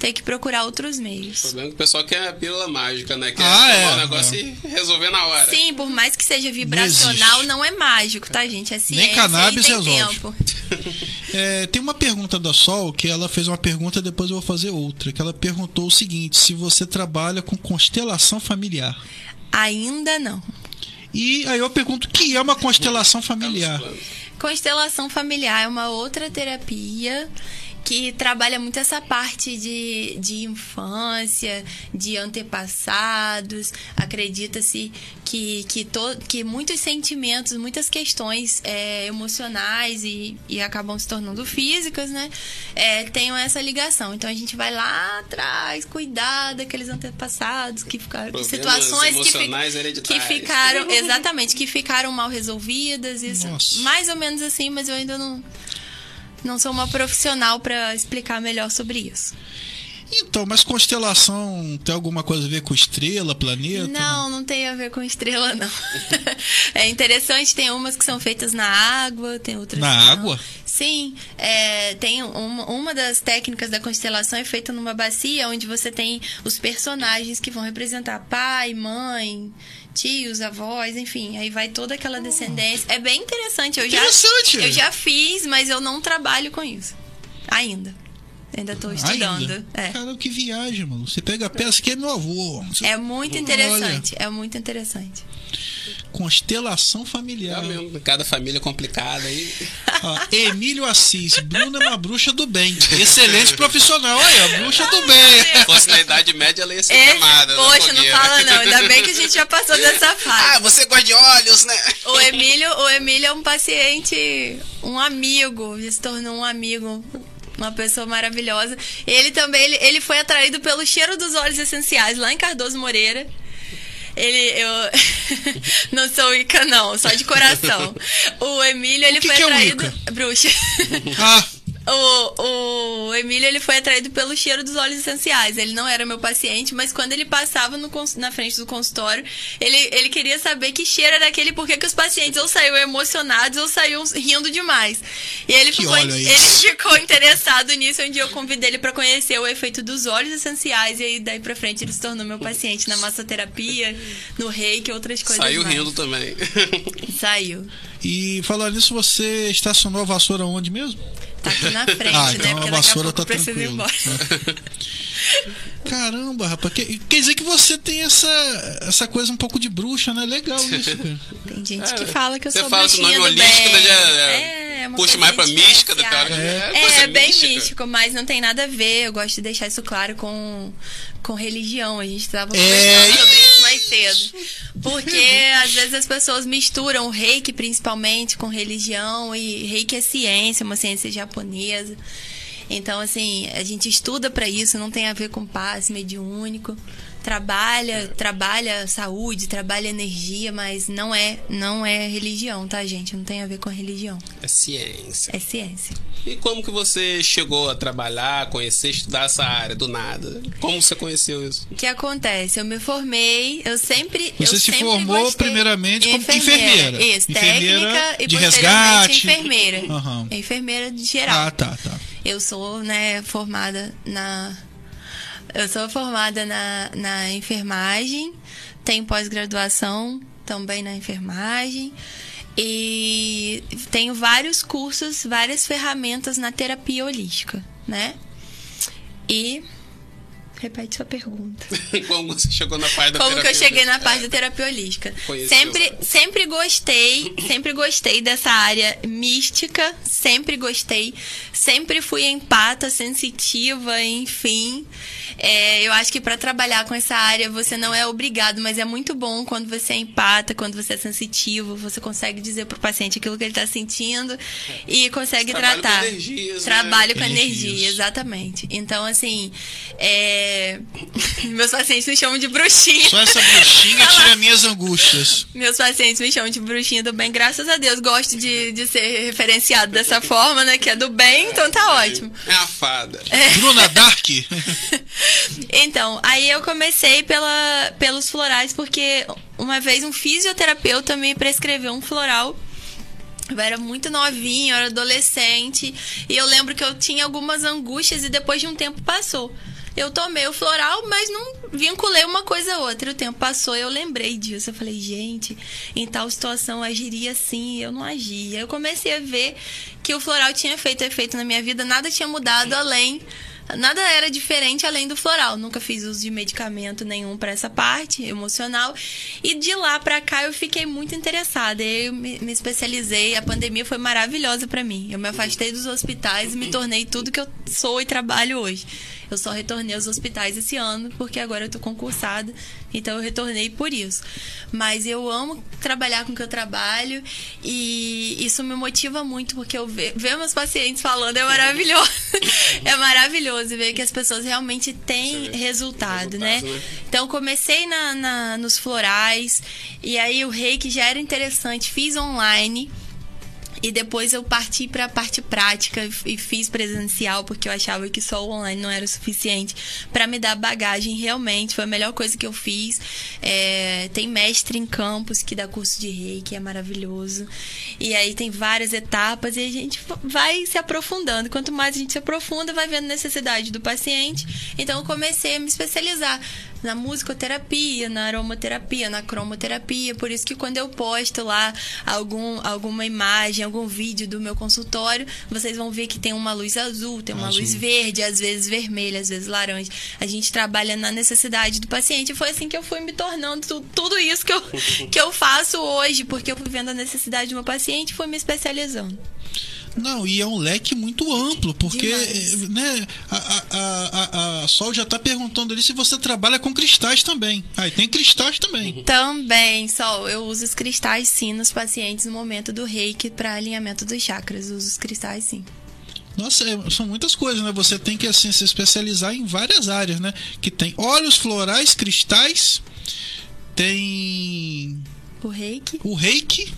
ter que procurar outros O meios. problema é que o pessoal quer a pílula mágica, né? Quer Ah, é, o negócio é. e resolver na hora. Sim, por mais que seja vibracional, existe. não é mágico, tá, gente? É ciência cannabis e tem resolve. tempo. É, tem uma pergunta da Sol que ela fez uma pergunta, depois eu vou fazer outra. Que ela perguntou o seguinte: se você trabalha com constelação familiar. Ainda não. E aí eu pergunto o que é uma constelação familiar? Constelação familiar é uma outra terapia que trabalha muito essa parte de, de infância, de antepassados. Acredita-se que, que, to, que muitos sentimentos, muitas questões é, emocionais e, e acabam se tornando físicas, né? É, tenham essa ligação. Então a gente vai lá atrás, cuidar daqueles antepassados que ficaram. Problemas situações que, fi- que ficaram. Exatamente, que ficaram mal resolvidas. Isso, Nossa. mais ou menos assim, mas eu ainda não, não sou uma profissional para explicar melhor sobre isso. Então, mas constelação tem alguma coisa a ver com estrela, planeta? Não, não tem a ver com estrela, não. é interessante, tem umas que são feitas na água, tem outras Na não. água? Sim, é, tem uma, uma das técnicas da constelação é feita numa bacia onde você tem os personagens que vão representar pai, mãe, tios, avós, enfim, aí vai toda aquela descendência. É bem interessante. Eu já, Interessante. eu já fiz, mas eu não trabalho com isso ainda. Ainda estou estudando. Ainda? É. Cara, que viagem, mano. Você pega a peça que é meu avô. Você- É muito Olha, interessante, é muito interessante. Constelação familiar. É mesmo, cada família complicada aí. Ó, Emílio Assis, Bruna é uma bruxa do bem. Excelente profissional. Olha, a bruxa do bem. Se fosse na Idade Média, ela ia ser Esse- queimada. na poxa, não fala não. Ainda bem que a gente já passou dessa fase. Ah, você gosta de olhos, né? O Emílio, o Emílio é um paciente, um amigo, ele se tornou um amigo, uma pessoa maravilhosa. Ele também, ele, ele foi atraído pelo cheiro dos óleos essenciais lá em Cardoso Moreira. Ele, eu não sou Ica não, só de coração. O Emílio, ele que foi que é um atraído, Wicca? bruxa. Ah, O, o Emílio ele foi atraído pelo cheiro dos óleos essenciais. Ele não era meu paciente, mas quando ele passava no na frente do consultório, ele, ele queria saber que cheiro era aquele, porque que os pacientes ou saíam emocionados ou saíam rindo demais. E ele ficou, ele ficou interessado nisso. Um dia eu convidei ele para conhecer o efeito dos óleos essenciais. E aí daí pra frente ele se tornou meu paciente na massoterapia, no reiki outras coisas. Saiu mais. rindo também. Saiu. e falando nisso, você estacionou a vassoura onde mesmo? Tá aqui na frente, Ah, né? então a Porque daqui a vassoura pouco tá embora. Caramba, rapaz. que- quer dizer que você tem essa, essa coisa um pouco de bruxa, né? Legal isso, cara. Tem gente É, que fala que eu você sou fala bruxinha nome do holístico, bem. né, é, é uma puxa mais pra mística, diferenciada. né, É. coisa É, bem mística. místico, mas não tem nada a ver. Eu gosto de deixar isso claro com, com religião. A gente estava É. conversando sobre isso mais cedo. Porque às vezes as pessoas misturam o reiki, principalmente, com religião. E reiki é ciência, uma ciência japonesa. Então, assim, a gente estuda pra isso, não tem a ver com passe mediúnico. Trabalha, trabalha saúde, trabalha energia, mas não é, não é religião, tá, gente? Não tem a ver com religião. É ciência. É ciência. E como que você chegou a trabalhar, conhecer, estudar essa área do nada? Como você conheceu isso? O que acontece? Eu me formei, eu sempre. Você eu se sempre formou gostei- primeiramente como enfermeira. Isso, Enfermeira técnica e de posteriormente resgate. enfermeira. Aham. Enfermeira de geral. Ah, tá, tá. Eu sou, né, formada na. Eu sou formada na, na enfermagem, tenho pós-graduação também na enfermagem e tenho vários cursos, várias ferramentas na terapia holística, né? E. Repete sua pergunta. Como você chegou na parte da Como que eu terapia? cheguei na parte da terapia holística? Conheceu. Sempre, sempre gostei, sempre gostei dessa área mística, sempre gostei, sempre fui empata, sensitiva, enfim. É, eu acho que para trabalhar com essa área você não é obrigado, mas é muito bom quando você é empata, quando você é sensitivo, você consegue dizer pro paciente aquilo que ele tá sentindo e consegue Trabalho com tratar. energias, né? Trabalho com Energias. energia, exatamente. Então, assim, é, meus pacientes me chamam de bruxinha. Só essa bruxinha tira minhas angústias. Meus pacientes me chamam de bruxinha do bem, graças a Deus. Gosto de, de ser referenciado dessa forma, né? Que é do bem, então tá ótimo. É a fada. Bruna Dark. Então, aí eu comecei pela, pelos florais, porque uma vez um fisioterapeuta me prescreveu um floral. Eu era muito novinha, eu era adolescente. E eu lembro que eu tinha algumas angústias e depois de um tempo passou. Eu tomei o floral, mas não vinculei uma coisa a outra. O tempo passou e eu lembrei disso. Eu falei, gente, em tal situação eu agiria assim, eu não agia. Eu comecei a ver que o floral tinha feito efeito na minha vida, nada tinha mudado além Nada era diferente além do floral. Nunca fiz uso de medicamento nenhum para essa parte emocional. E de lá para cá eu fiquei muito interessada. Eu me, me especializei. A pandemia foi maravilhosa para mim. Eu me afastei dos hospitais e me tornei tudo que eu sou e trabalho hoje. Eu só retornei aos hospitais esse ano porque agora eu tô concursada. Então eu retornei por isso. Mas eu amo trabalhar com o que eu trabalho e isso me motiva muito porque eu ve- ver meus pacientes falando é maravilhoso. é maravilhoso ver que as pessoas realmente têm vê resultado, né? né? Então comecei na, na- nos florais e aí o reiki já era interessante, fiz online. E depois eu parti para a parte prática e fiz presencial, porque eu achava que só o online não era o suficiente para me dar bagagem. Realmente foi a melhor coisa que eu fiz. É, tem mestre em campus que dá curso de reiki, é maravilhoso. E aí tem várias etapas e a gente vai se aprofundando. Quanto mais a gente se aprofunda, vai vendo necessidade do paciente. Então eu comecei a me especializar na musicoterapia, na aromaterapia, na cromoterapia. Por isso que quando eu posto lá algum, alguma imagem, algum vídeo do meu consultório, vocês vão ver que tem uma luz azul, tem uma azul. luz verde, às vezes vermelha, às vezes laranja. A gente trabalha na necessidade do paciente. Foi assim que eu fui me tornando tudo, tudo isso que eu, que eu faço hoje, porque eu fui vendo a necessidade do meu paciente e fui me especializando. Não, e é um leque muito amplo, porque né, a, a, a, a, Sol já está perguntando ali se você trabalha com cristais também. Ah, e tem cristais também. Também, Sol. Eu uso os cristais sim nos pacientes no momento do reiki para alinhamento dos chakras. Eu uso os cristais sim. Nossa, é, são muitas coisas, né? Você tem que assim se especializar em várias áreas, né? Que tem óleos florais, cristais, tem o reiki. O reiki.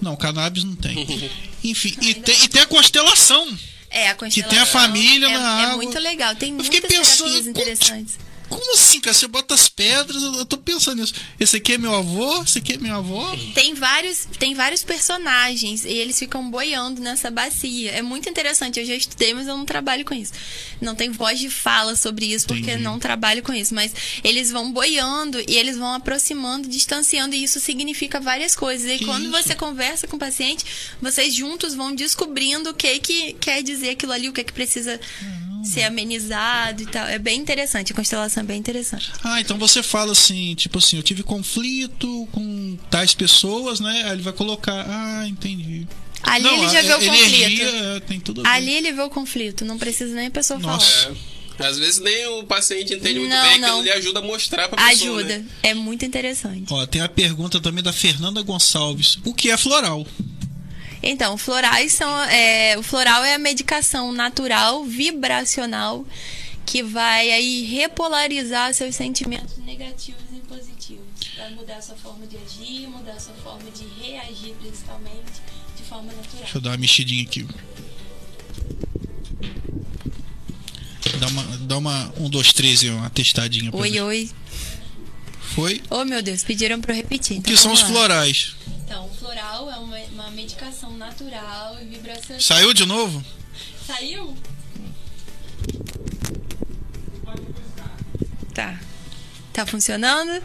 Não, cannabis não tem. Enfim, e tem, e tem a constelação. É, a constelação. Que tem a família é, na é água. É muito legal. Tem eu muitas pensando, interessantes. Como assim, cara? Você bota as pedras, eu tô pensando nisso. Esse aqui é meu avô, esse aqui é meu avô. Tem vários, tem vários personagens e eles ficam boiando nessa bacia. É muito interessante. Eu já estudei, mas eu não trabalho com isso. Não tem voz de fala sobre isso, porque Entendi. não trabalho com isso. Mas eles vão boiando e eles vão aproximando, distanciando, e isso significa várias coisas. E que quando isso? você conversa com o paciente, vocês juntos vão descobrindo o que, que quer dizer aquilo ali, o que, que precisa. Uhum ser amenizado e tal. É bem interessante, a constelação é bem interessante. Ah, então você fala assim, tipo assim, eu tive conflito com tais pessoas, né? Aí ele vai colocar, ah, entendi. Ali não, ele já vê o conflito. É, tem tudo Ali ele vê o conflito, não precisa nem a pessoa Nossa. falar. É. Às vezes nem o paciente entende muito não, bem, não. aquilo lhe ajuda a mostrar pra pessoa. Ajuda, né? é muito interessante. Ó, tem a pergunta também da Fernanda Gonçalves. O que é floral? Então, florais são. É, o floral é a medicação natural, vibracional, que vai aí repolarizar seus sentimentos negativos e positivos. Vai mudar sua forma de agir, mudar sua forma de reagir, principalmente, de forma natural. Deixa eu dar uma mexidinha aqui. Dá uma, dá uma um, dois, três e uma testadinha. Oi, ver. oi. Foi? Oh, meu Deus, pediram para eu repetir. Então o que são os florais? Então, o floral é uma, uma medicação natural e vibracional. Saiu de novo? Saiu? Tá. Tá funcionando?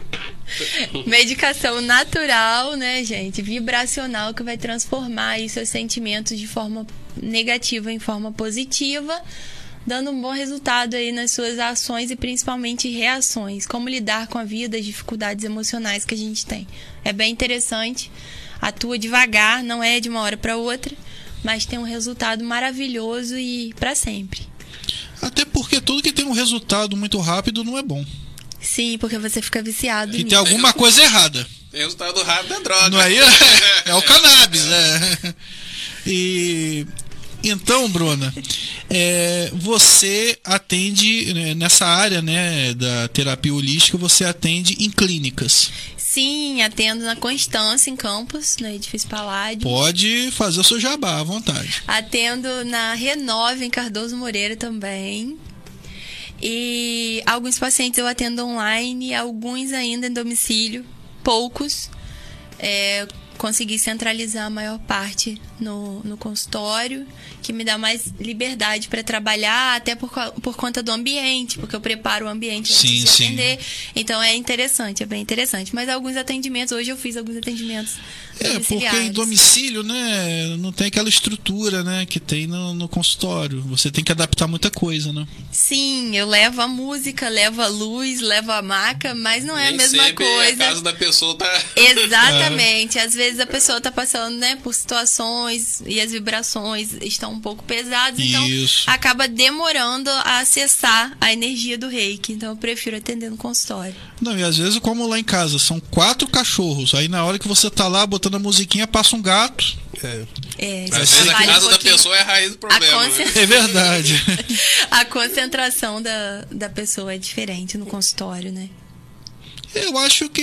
Medicação natural, né, gente? Vibracional que vai transformar aí seus sentimentos de forma negativa em forma positiva dando um bom resultado aí nas suas ações e principalmente reações. Como lidar com a vida, as dificuldades emocionais que a gente tem. É bem interessante. Atua devagar, não é de uma hora para outra, mas tem um resultado maravilhoso e para sempre. Até porque tudo que tem um resultado muito rápido não é bom. Sim, porque você fica viciado. E tem alguma coisa errada. Tem resultado rápido é droga. Não é, é o cannabis, é. E então, Bruna, é, você atende né, nessa área né, da terapia holística, você atende em clínicas. Sim, atendo na Constância, em Campos, no edifício Paládio. Pode fazer o seu jabá à vontade. Atendo na Renove, em Cardoso Moreira também. E alguns pacientes eu atendo online, alguns ainda em domicílio, poucos. É, consegui centralizar a maior parte no, no consultório, que me dá mais liberdade para trabalhar, até por, por conta do ambiente, porque eu preparo o ambiente sim, antes de sim. atender. Então é interessante, é bem interessante. Mas alguns atendimentos, hoje eu fiz alguns atendimentos. É, porque em domicílio, né, não tem aquela estrutura, né, que tem no, no consultório. Você tem que adaptar muita coisa, né? Sim, eu levo a música, levo a luz, levo a maca, mas não é Nem a mesma coisa. A casa da pessoa tá. Exatamente. é. Às vezes a pessoa tá passando, né, por situações e as vibrações estão um pouco pesadas, então Isso. acaba demorando a acessar a energia do reiki. Então eu prefiro atender no consultório. Não, e às vezes, como lá em casa, são quatro cachorros. Aí na hora que você tá lá botando a musiquinha, passa um gato. É. é Às vezes a casa um da pessoa é a raiz do problema. Né? É verdade. a concentração da, da pessoa é diferente no consultório, né? Eu acho que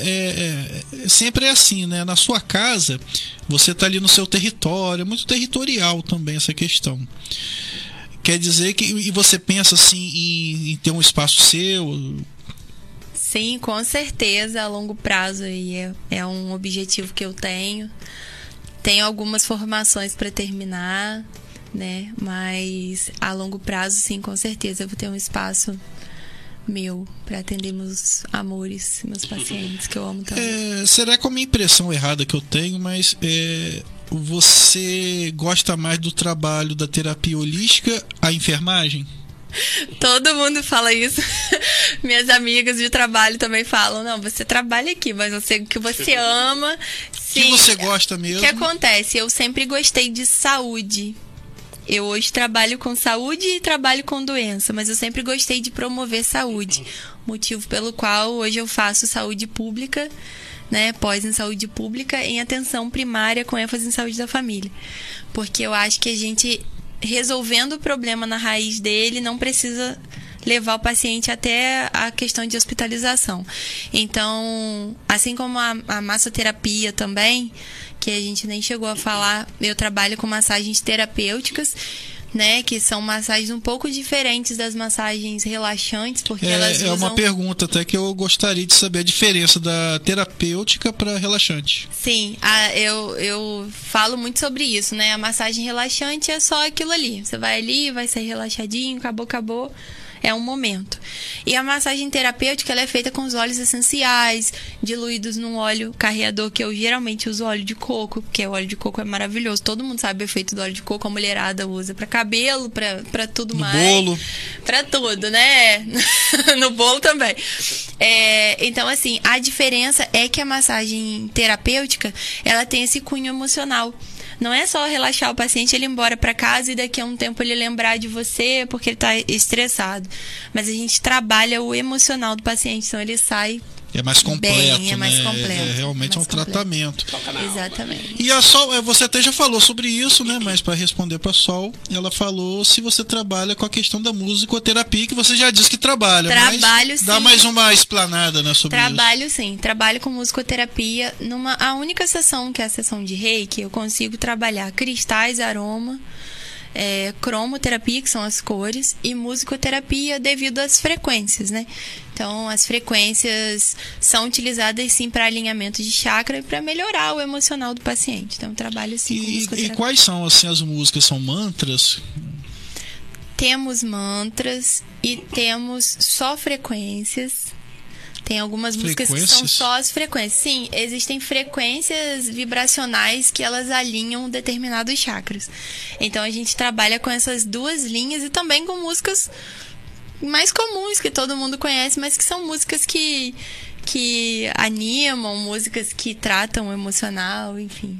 é, é, sempre é assim, né? Na sua casa, você está ali no seu território, é muito territorial também essa questão. Quer dizer que e você pensa assim em, em ter um espaço seu? Sim, com certeza, a longo prazo aí é, é um objetivo que eu tenho. Tenho algumas formações para terminar, né? Mas a longo prazo, sim, com certeza eu vou ter um espaço meu para atender meus amores, meus pacientes que eu amo também. É, será que é uma impressão errada que eu tenho, mas é, você gosta mais do trabalho da terapia holística, a enfermagem? Todo mundo fala isso. Minhas amigas de trabalho também falam: não, você trabalha aqui, mas eu sei o que você ama. O que você gosta mesmo? O que acontece? Eu sempre gostei de saúde. Eu hoje trabalho com saúde e trabalho com doença, mas eu sempre gostei de promover saúde. Motivo pelo qual hoje eu faço saúde pública, né, pós em saúde pública, em atenção primária com ênfase em saúde da família. Porque eu acho que a gente resolvendo o problema na raiz dele, não precisa levar o paciente até a questão de hospitalização. Então, assim como a, a massoterapia também, que a gente nem chegou a falar, eu trabalho com massagens terapêuticas né? Que são massagens um pouco diferentes das massagens relaxantes, porque é, elas é usam... uma pergunta até que eu gostaria de saber a diferença da terapêutica para relaxante. Sim, a, eu, eu falo muito sobre isso, né? A massagem relaxante é só aquilo ali. Você vai ali, vai sair relaxadinho, acabou, acabou é um momento. E a massagem terapêutica ela é feita com os óleos essenciais, diluídos num óleo carreador, que eu geralmente uso óleo de coco, porque o óleo de coco é maravilhoso. Todo mundo sabe o efeito do óleo de coco, a mulherada usa para cabelo, para tudo no mais. bolo. Para tudo, né? no bolo também. É, então, assim, a diferença é que a massagem terapêutica, ela tem esse cunho emocional. Não é só relaxar o paciente ele ir embora para casa e daqui a um tempo ele lembrar de você porque ele está estressado. Mas a gente trabalha o emocional do paciente, então ele sai é mais completo, Bem, é mais né? completo. É, realmente é um completo. tratamento. Exatamente. E a Sol, é, você até já falou sobre isso, né? Mas para responder para Sol, ela falou se você trabalha com a questão da musicoterapia, que você já disse que trabalha. Trabalho mas sim. Dá mais uma explanada, né, sobre Trabalho sim, trabalho com musicoterapia. Numa, a única sessão que é a sessão de reiki, eu consigo trabalhar cristais, aroma, é, cromoterapia, que são as cores, e musicoterapia devido às frequências, né? Então, as frequências são utilizadas sim para alinhamento de chakra e para melhorar o emocional do paciente. Então, trabalho sim com isso. E, e musicoterapia. quais são assim as músicas? São mantras? Temos mantras e temos só frequências. Tem algumas músicas que são só as frequências. Sim, existem frequências vibracionais que elas alinham determinados chakras. Então a gente trabalha com essas duas linhas e também com músicas mais comuns que todo mundo conhece, mas que são músicas que que animam, músicas que tratam o emocional, enfim.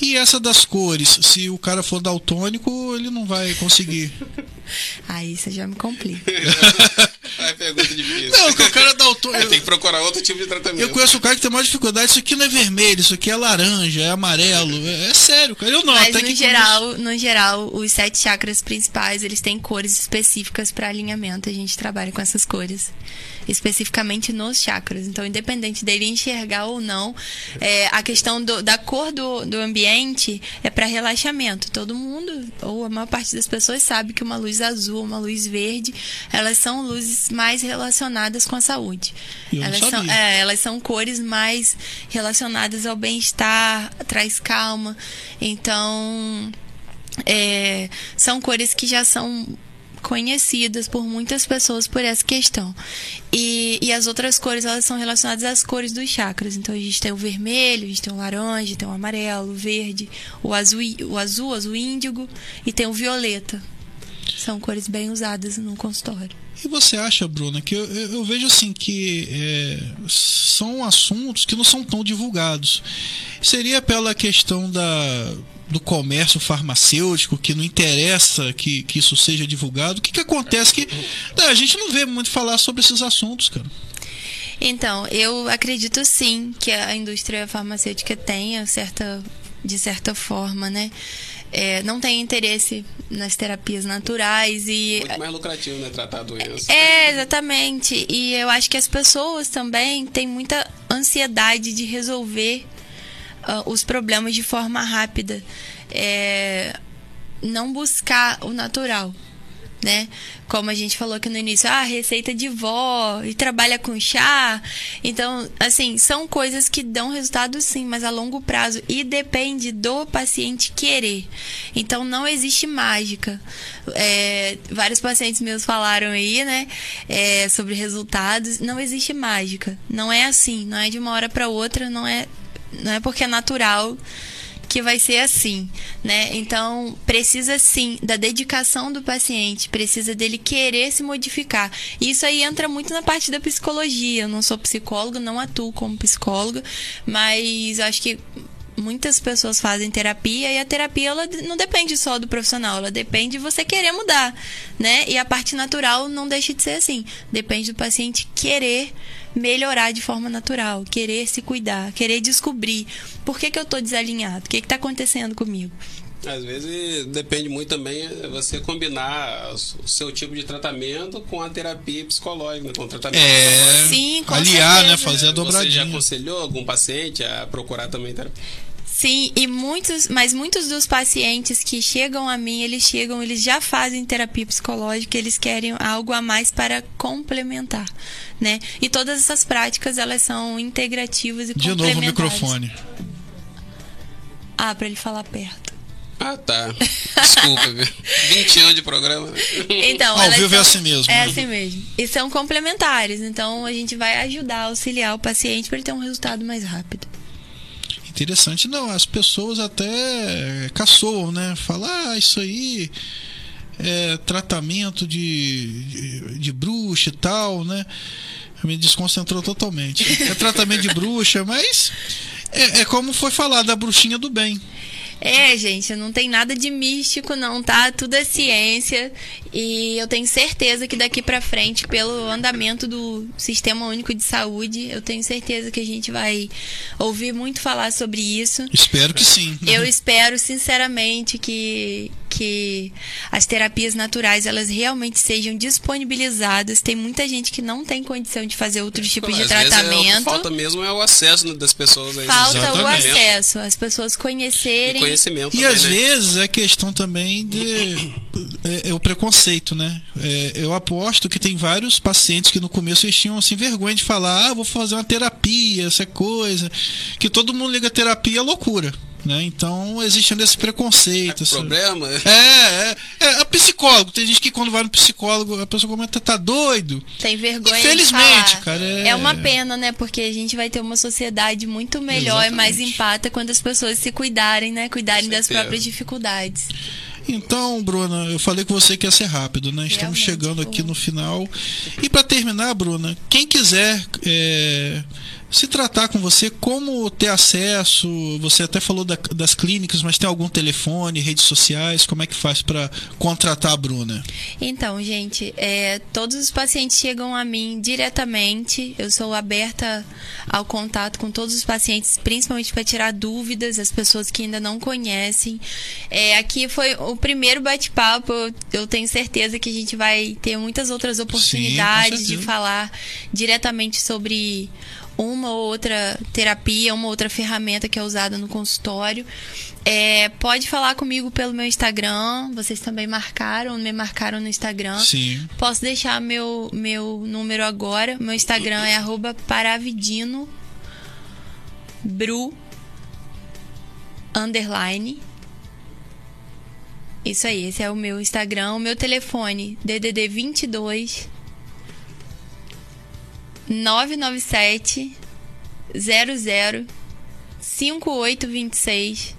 E essa das cores? Se o cara for daltônico, ele não vai conseguir. Aí você já me complica. É pergunta difícil. Não, que o cara é daltônico. Tem que procurar outro tipo de tratamento. Eu conheço um cara que tem maior dificuldade. Isso aqui não é vermelho, isso aqui é laranja, é amarelo. É, é sério, cara. Eu não, Mas até no que geral, no geral, os sete chakras principais, eles têm cores específicas para alinhamento. A gente trabalha com essas cores especificamente nos chakras. Então, independente dele enxergar ou não, é, a questão do- da cor do, do ambiente é para relaxamento. Todo mundo, ou a maior parte das pessoas sabe que uma luz azul, uma luz verde, elas são luzes mais relacionadas com a saúde. Eu elas, são, é, elas são cores mais relacionadas ao bem-estar, traz calma. Então, é, são cores que já são conhecidas por muitas pessoas por essa questão. E, e as outras cores, elas são relacionadas às cores dos chakras. Então, a gente tem o vermelho, a gente tem o laranja, tem o amarelo, o verde, o azul, o azul, azul índigo e tem o violeta. São cores bem usadas no consultório. E você acha, Bruna, que eu, eu- eu vejo assim que é, são assuntos que não são tão divulgados. Seria pela questão da, do comércio farmacêutico que não interessa que, que isso seja divulgado? O que, que acontece que né, a gente não vê muito falar sobre esses assuntos, cara? Então, eu acredito sim que a indústria farmacêutica tenha certa, de certa forma, né, é, não têm interesse nas terapias naturais e Muito mais lucrativo, né? Tratar a doença. é, exatamente. E eu acho que as pessoas também têm muita ansiedade de resolver ah, os problemas de forma rápida. É, não buscar o natural. Né? Como a gente falou aqui no início, ah, receita de vó e trabalha com chá. Então, assim, são coisas que dão resultado sim, mas a longo prazo e depende do paciente querer. Então, não existe mágica. É, vários pacientes meus falaram aí, né, é, sobre resultados. Não existe mágica. Não é assim, não é de uma hora para outra, não é, não é porque é natural que vai ser assim, né? Então, precisa sim da dedicação do paciente, precisa dele querer se modificar. Isso aí entra muito na parte da psicologia. Eu não sou psicóloga, não atuo como psicóloga, mas acho que muitas pessoas fazem terapia e a terapia ela não depende só do profissional, ela depende de você querer mudar, né? E a parte natural não deixa de ser assim, depende do paciente querer melhorar de forma natural, querer se cuidar, querer descobrir por que, que eu estou desalinhado, o que está acontecendo comigo. Às vezes depende muito também você combinar o seu tipo de tratamento com a terapia psicológica, com o tratamento. É, Sim, com aliar, né? certeza. Fazer a Você já dobradinha. aconselhou algum paciente a procurar também terapia? Sim, e muitos, mas muitos dos pacientes que chegam a mim, eles chegam, eles já fazem terapia psicológica, eles querem algo a mais para complementar, né? E todas essas práticas, elas são integrativas e De novo o complementares. microfone. Ah, para ele falar perto. Ah, tá. Desculpa, viu? 20 anos de programa. Então, Ao vivo é assim mesmo, É né? assim mesmo. E são complementares, então a gente vai ajudar, auxiliar o paciente para ele ter um resultado mais rápido. Interessante. Não, as pessoas até caçoam, né? Falar, ah, isso aí é tratamento de, de, de bruxa e tal, né? Me desconcentrou totalmente. É tratamento de bruxa, mas é, é como foi falado, da bruxinha do bem. É, gente, não tem nada de místico, não, tá? Tudo é ciência. E eu tenho certeza que daqui pra frente, pelo andamento do Sistema Único de Saúde, eu tenho certeza que a gente vai ouvir muito falar sobre isso. Espero que sim. Eu espero sinceramente que, que as terapias naturais elas realmente sejam disponibilizadas. Tem muita gente que não tem condição de fazer outros tipos de Às vezes é o que tratamento. falta mesmo é o acesso né, das pessoas aí. Falta o Exatamente. acesso, as pessoas E conhecerem. conhecimento E também, às né? vezes é questão também de é, é o preconceito, né? É, eu aposto que tem vários pacientes que no começo eles tinham assim vergonha de falar, ah, vou fazer uma terapia, essa coisa, que todo mundo liga terapia é loucura, né? Então existindo esse preconceito. essa- Problema? É, é, é, é psicólogo. Tem gente que quando vai no psicólogo, a pessoa comenta, tá doido. Tem vergonha Infelizmente, de falar. cara, é- É uma pena, né? Porque a gente vai ter uma sociedade muito melhor e mais Exatamente. empata quando as pessoas se cuidarem, né? Cuidarem das próprias dificuldades. Então, Bruna, eu falei com você que ia ser rápido, né? Estamos Realmente, chegando aqui no final. E para terminar, Bruna, quem quiser é, se tratar com você, como ter acesso? Você até falou da- das clínicas, mas tem algum telefone, redes sociais? Como é que faz para contratar a Bruna? Então, gente, é, todos os pacientes chegam a mim diretamente. Eu sou aberta ao contato com todos os pacientes, principalmente para tirar dúvidas, as pessoas que ainda não conhecem. É, aqui foi o primeiro bate-papo. Eu- tenho certeza que a gente vai ter muitas outras oportunidades de certeza. falar diretamente sobre uma ou outra terapia, uma outra ferramenta que é usada no consultório. É, pode falar comigo pelo meu Instagram. Vocês também marcaram, me marcaram no Instagram. Sim. Posso deixar meu, meu número agora. Meu Instagram é arroba paravidino bru underline. Isso aí, esse é o meu Instagram. O meu telefone, DDD 22 997 00 5826.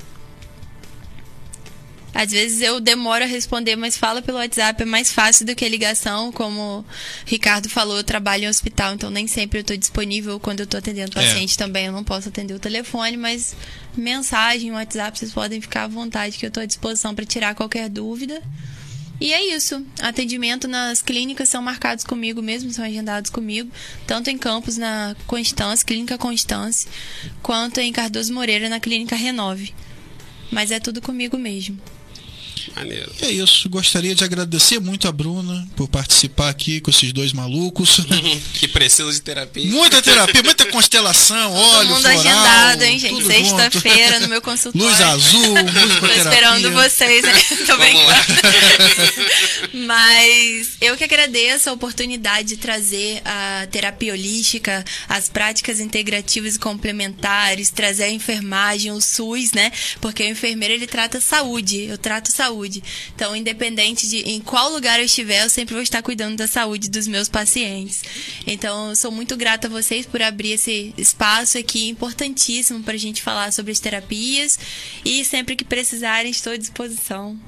Às vezes eu demoro a responder, mas fala pelo WhatsApp, é mais fácil do que a ligação. Como o Ricardo falou, eu trabalho em hospital, então nem sempre eu estou disponível quando eu estou atendendo É. paciente também. Eu não posso atender o telefone, mas mensagem, WhatsApp, vocês podem ficar à vontade que eu estou à disposição para tirar qualquer dúvida. E é isso. Atendimento nas clínicas são marcados comigo mesmo, são agendados comigo, tanto em Campos na Constância, Clínica Constância, quanto em Cardoso Moreira na Clínica Renove. Mas é tudo comigo mesmo. Maneiro. É isso. Gostaria de agradecer muito a Bruna por participar aqui com esses dois malucos. que precisam de terapia. Muita terapia, muita constelação, óleo, Todo mundo floral, agendado, hein, gente? Sexta-feira no meu consultório. Luz azul, Tô musicoterapia. esperando vocês, né? Tô brincando. Mas eu que agradeço a oportunidade de trazer a terapia holística, as práticas integrativas e complementares, trazer a enfermagem, o SUS, né? Porque o enfermeiro ele trata saúde, eu trato saúde. Então, independente de em qual lugar eu estiver, eu sempre vou estar cuidando da saúde dos meus pacientes. Então, eu sou muito grata a vocês por abrir esse espaço aqui importantíssimo para a gente falar sobre as terapias e sempre que precisarem estou à disposição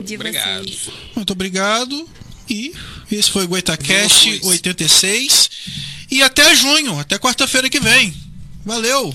de Obrigado. vocês. Muito obrigado. E esse foi o Goitacast Vamos. 86. E até junho, até quarta-feira que vem. Valeu!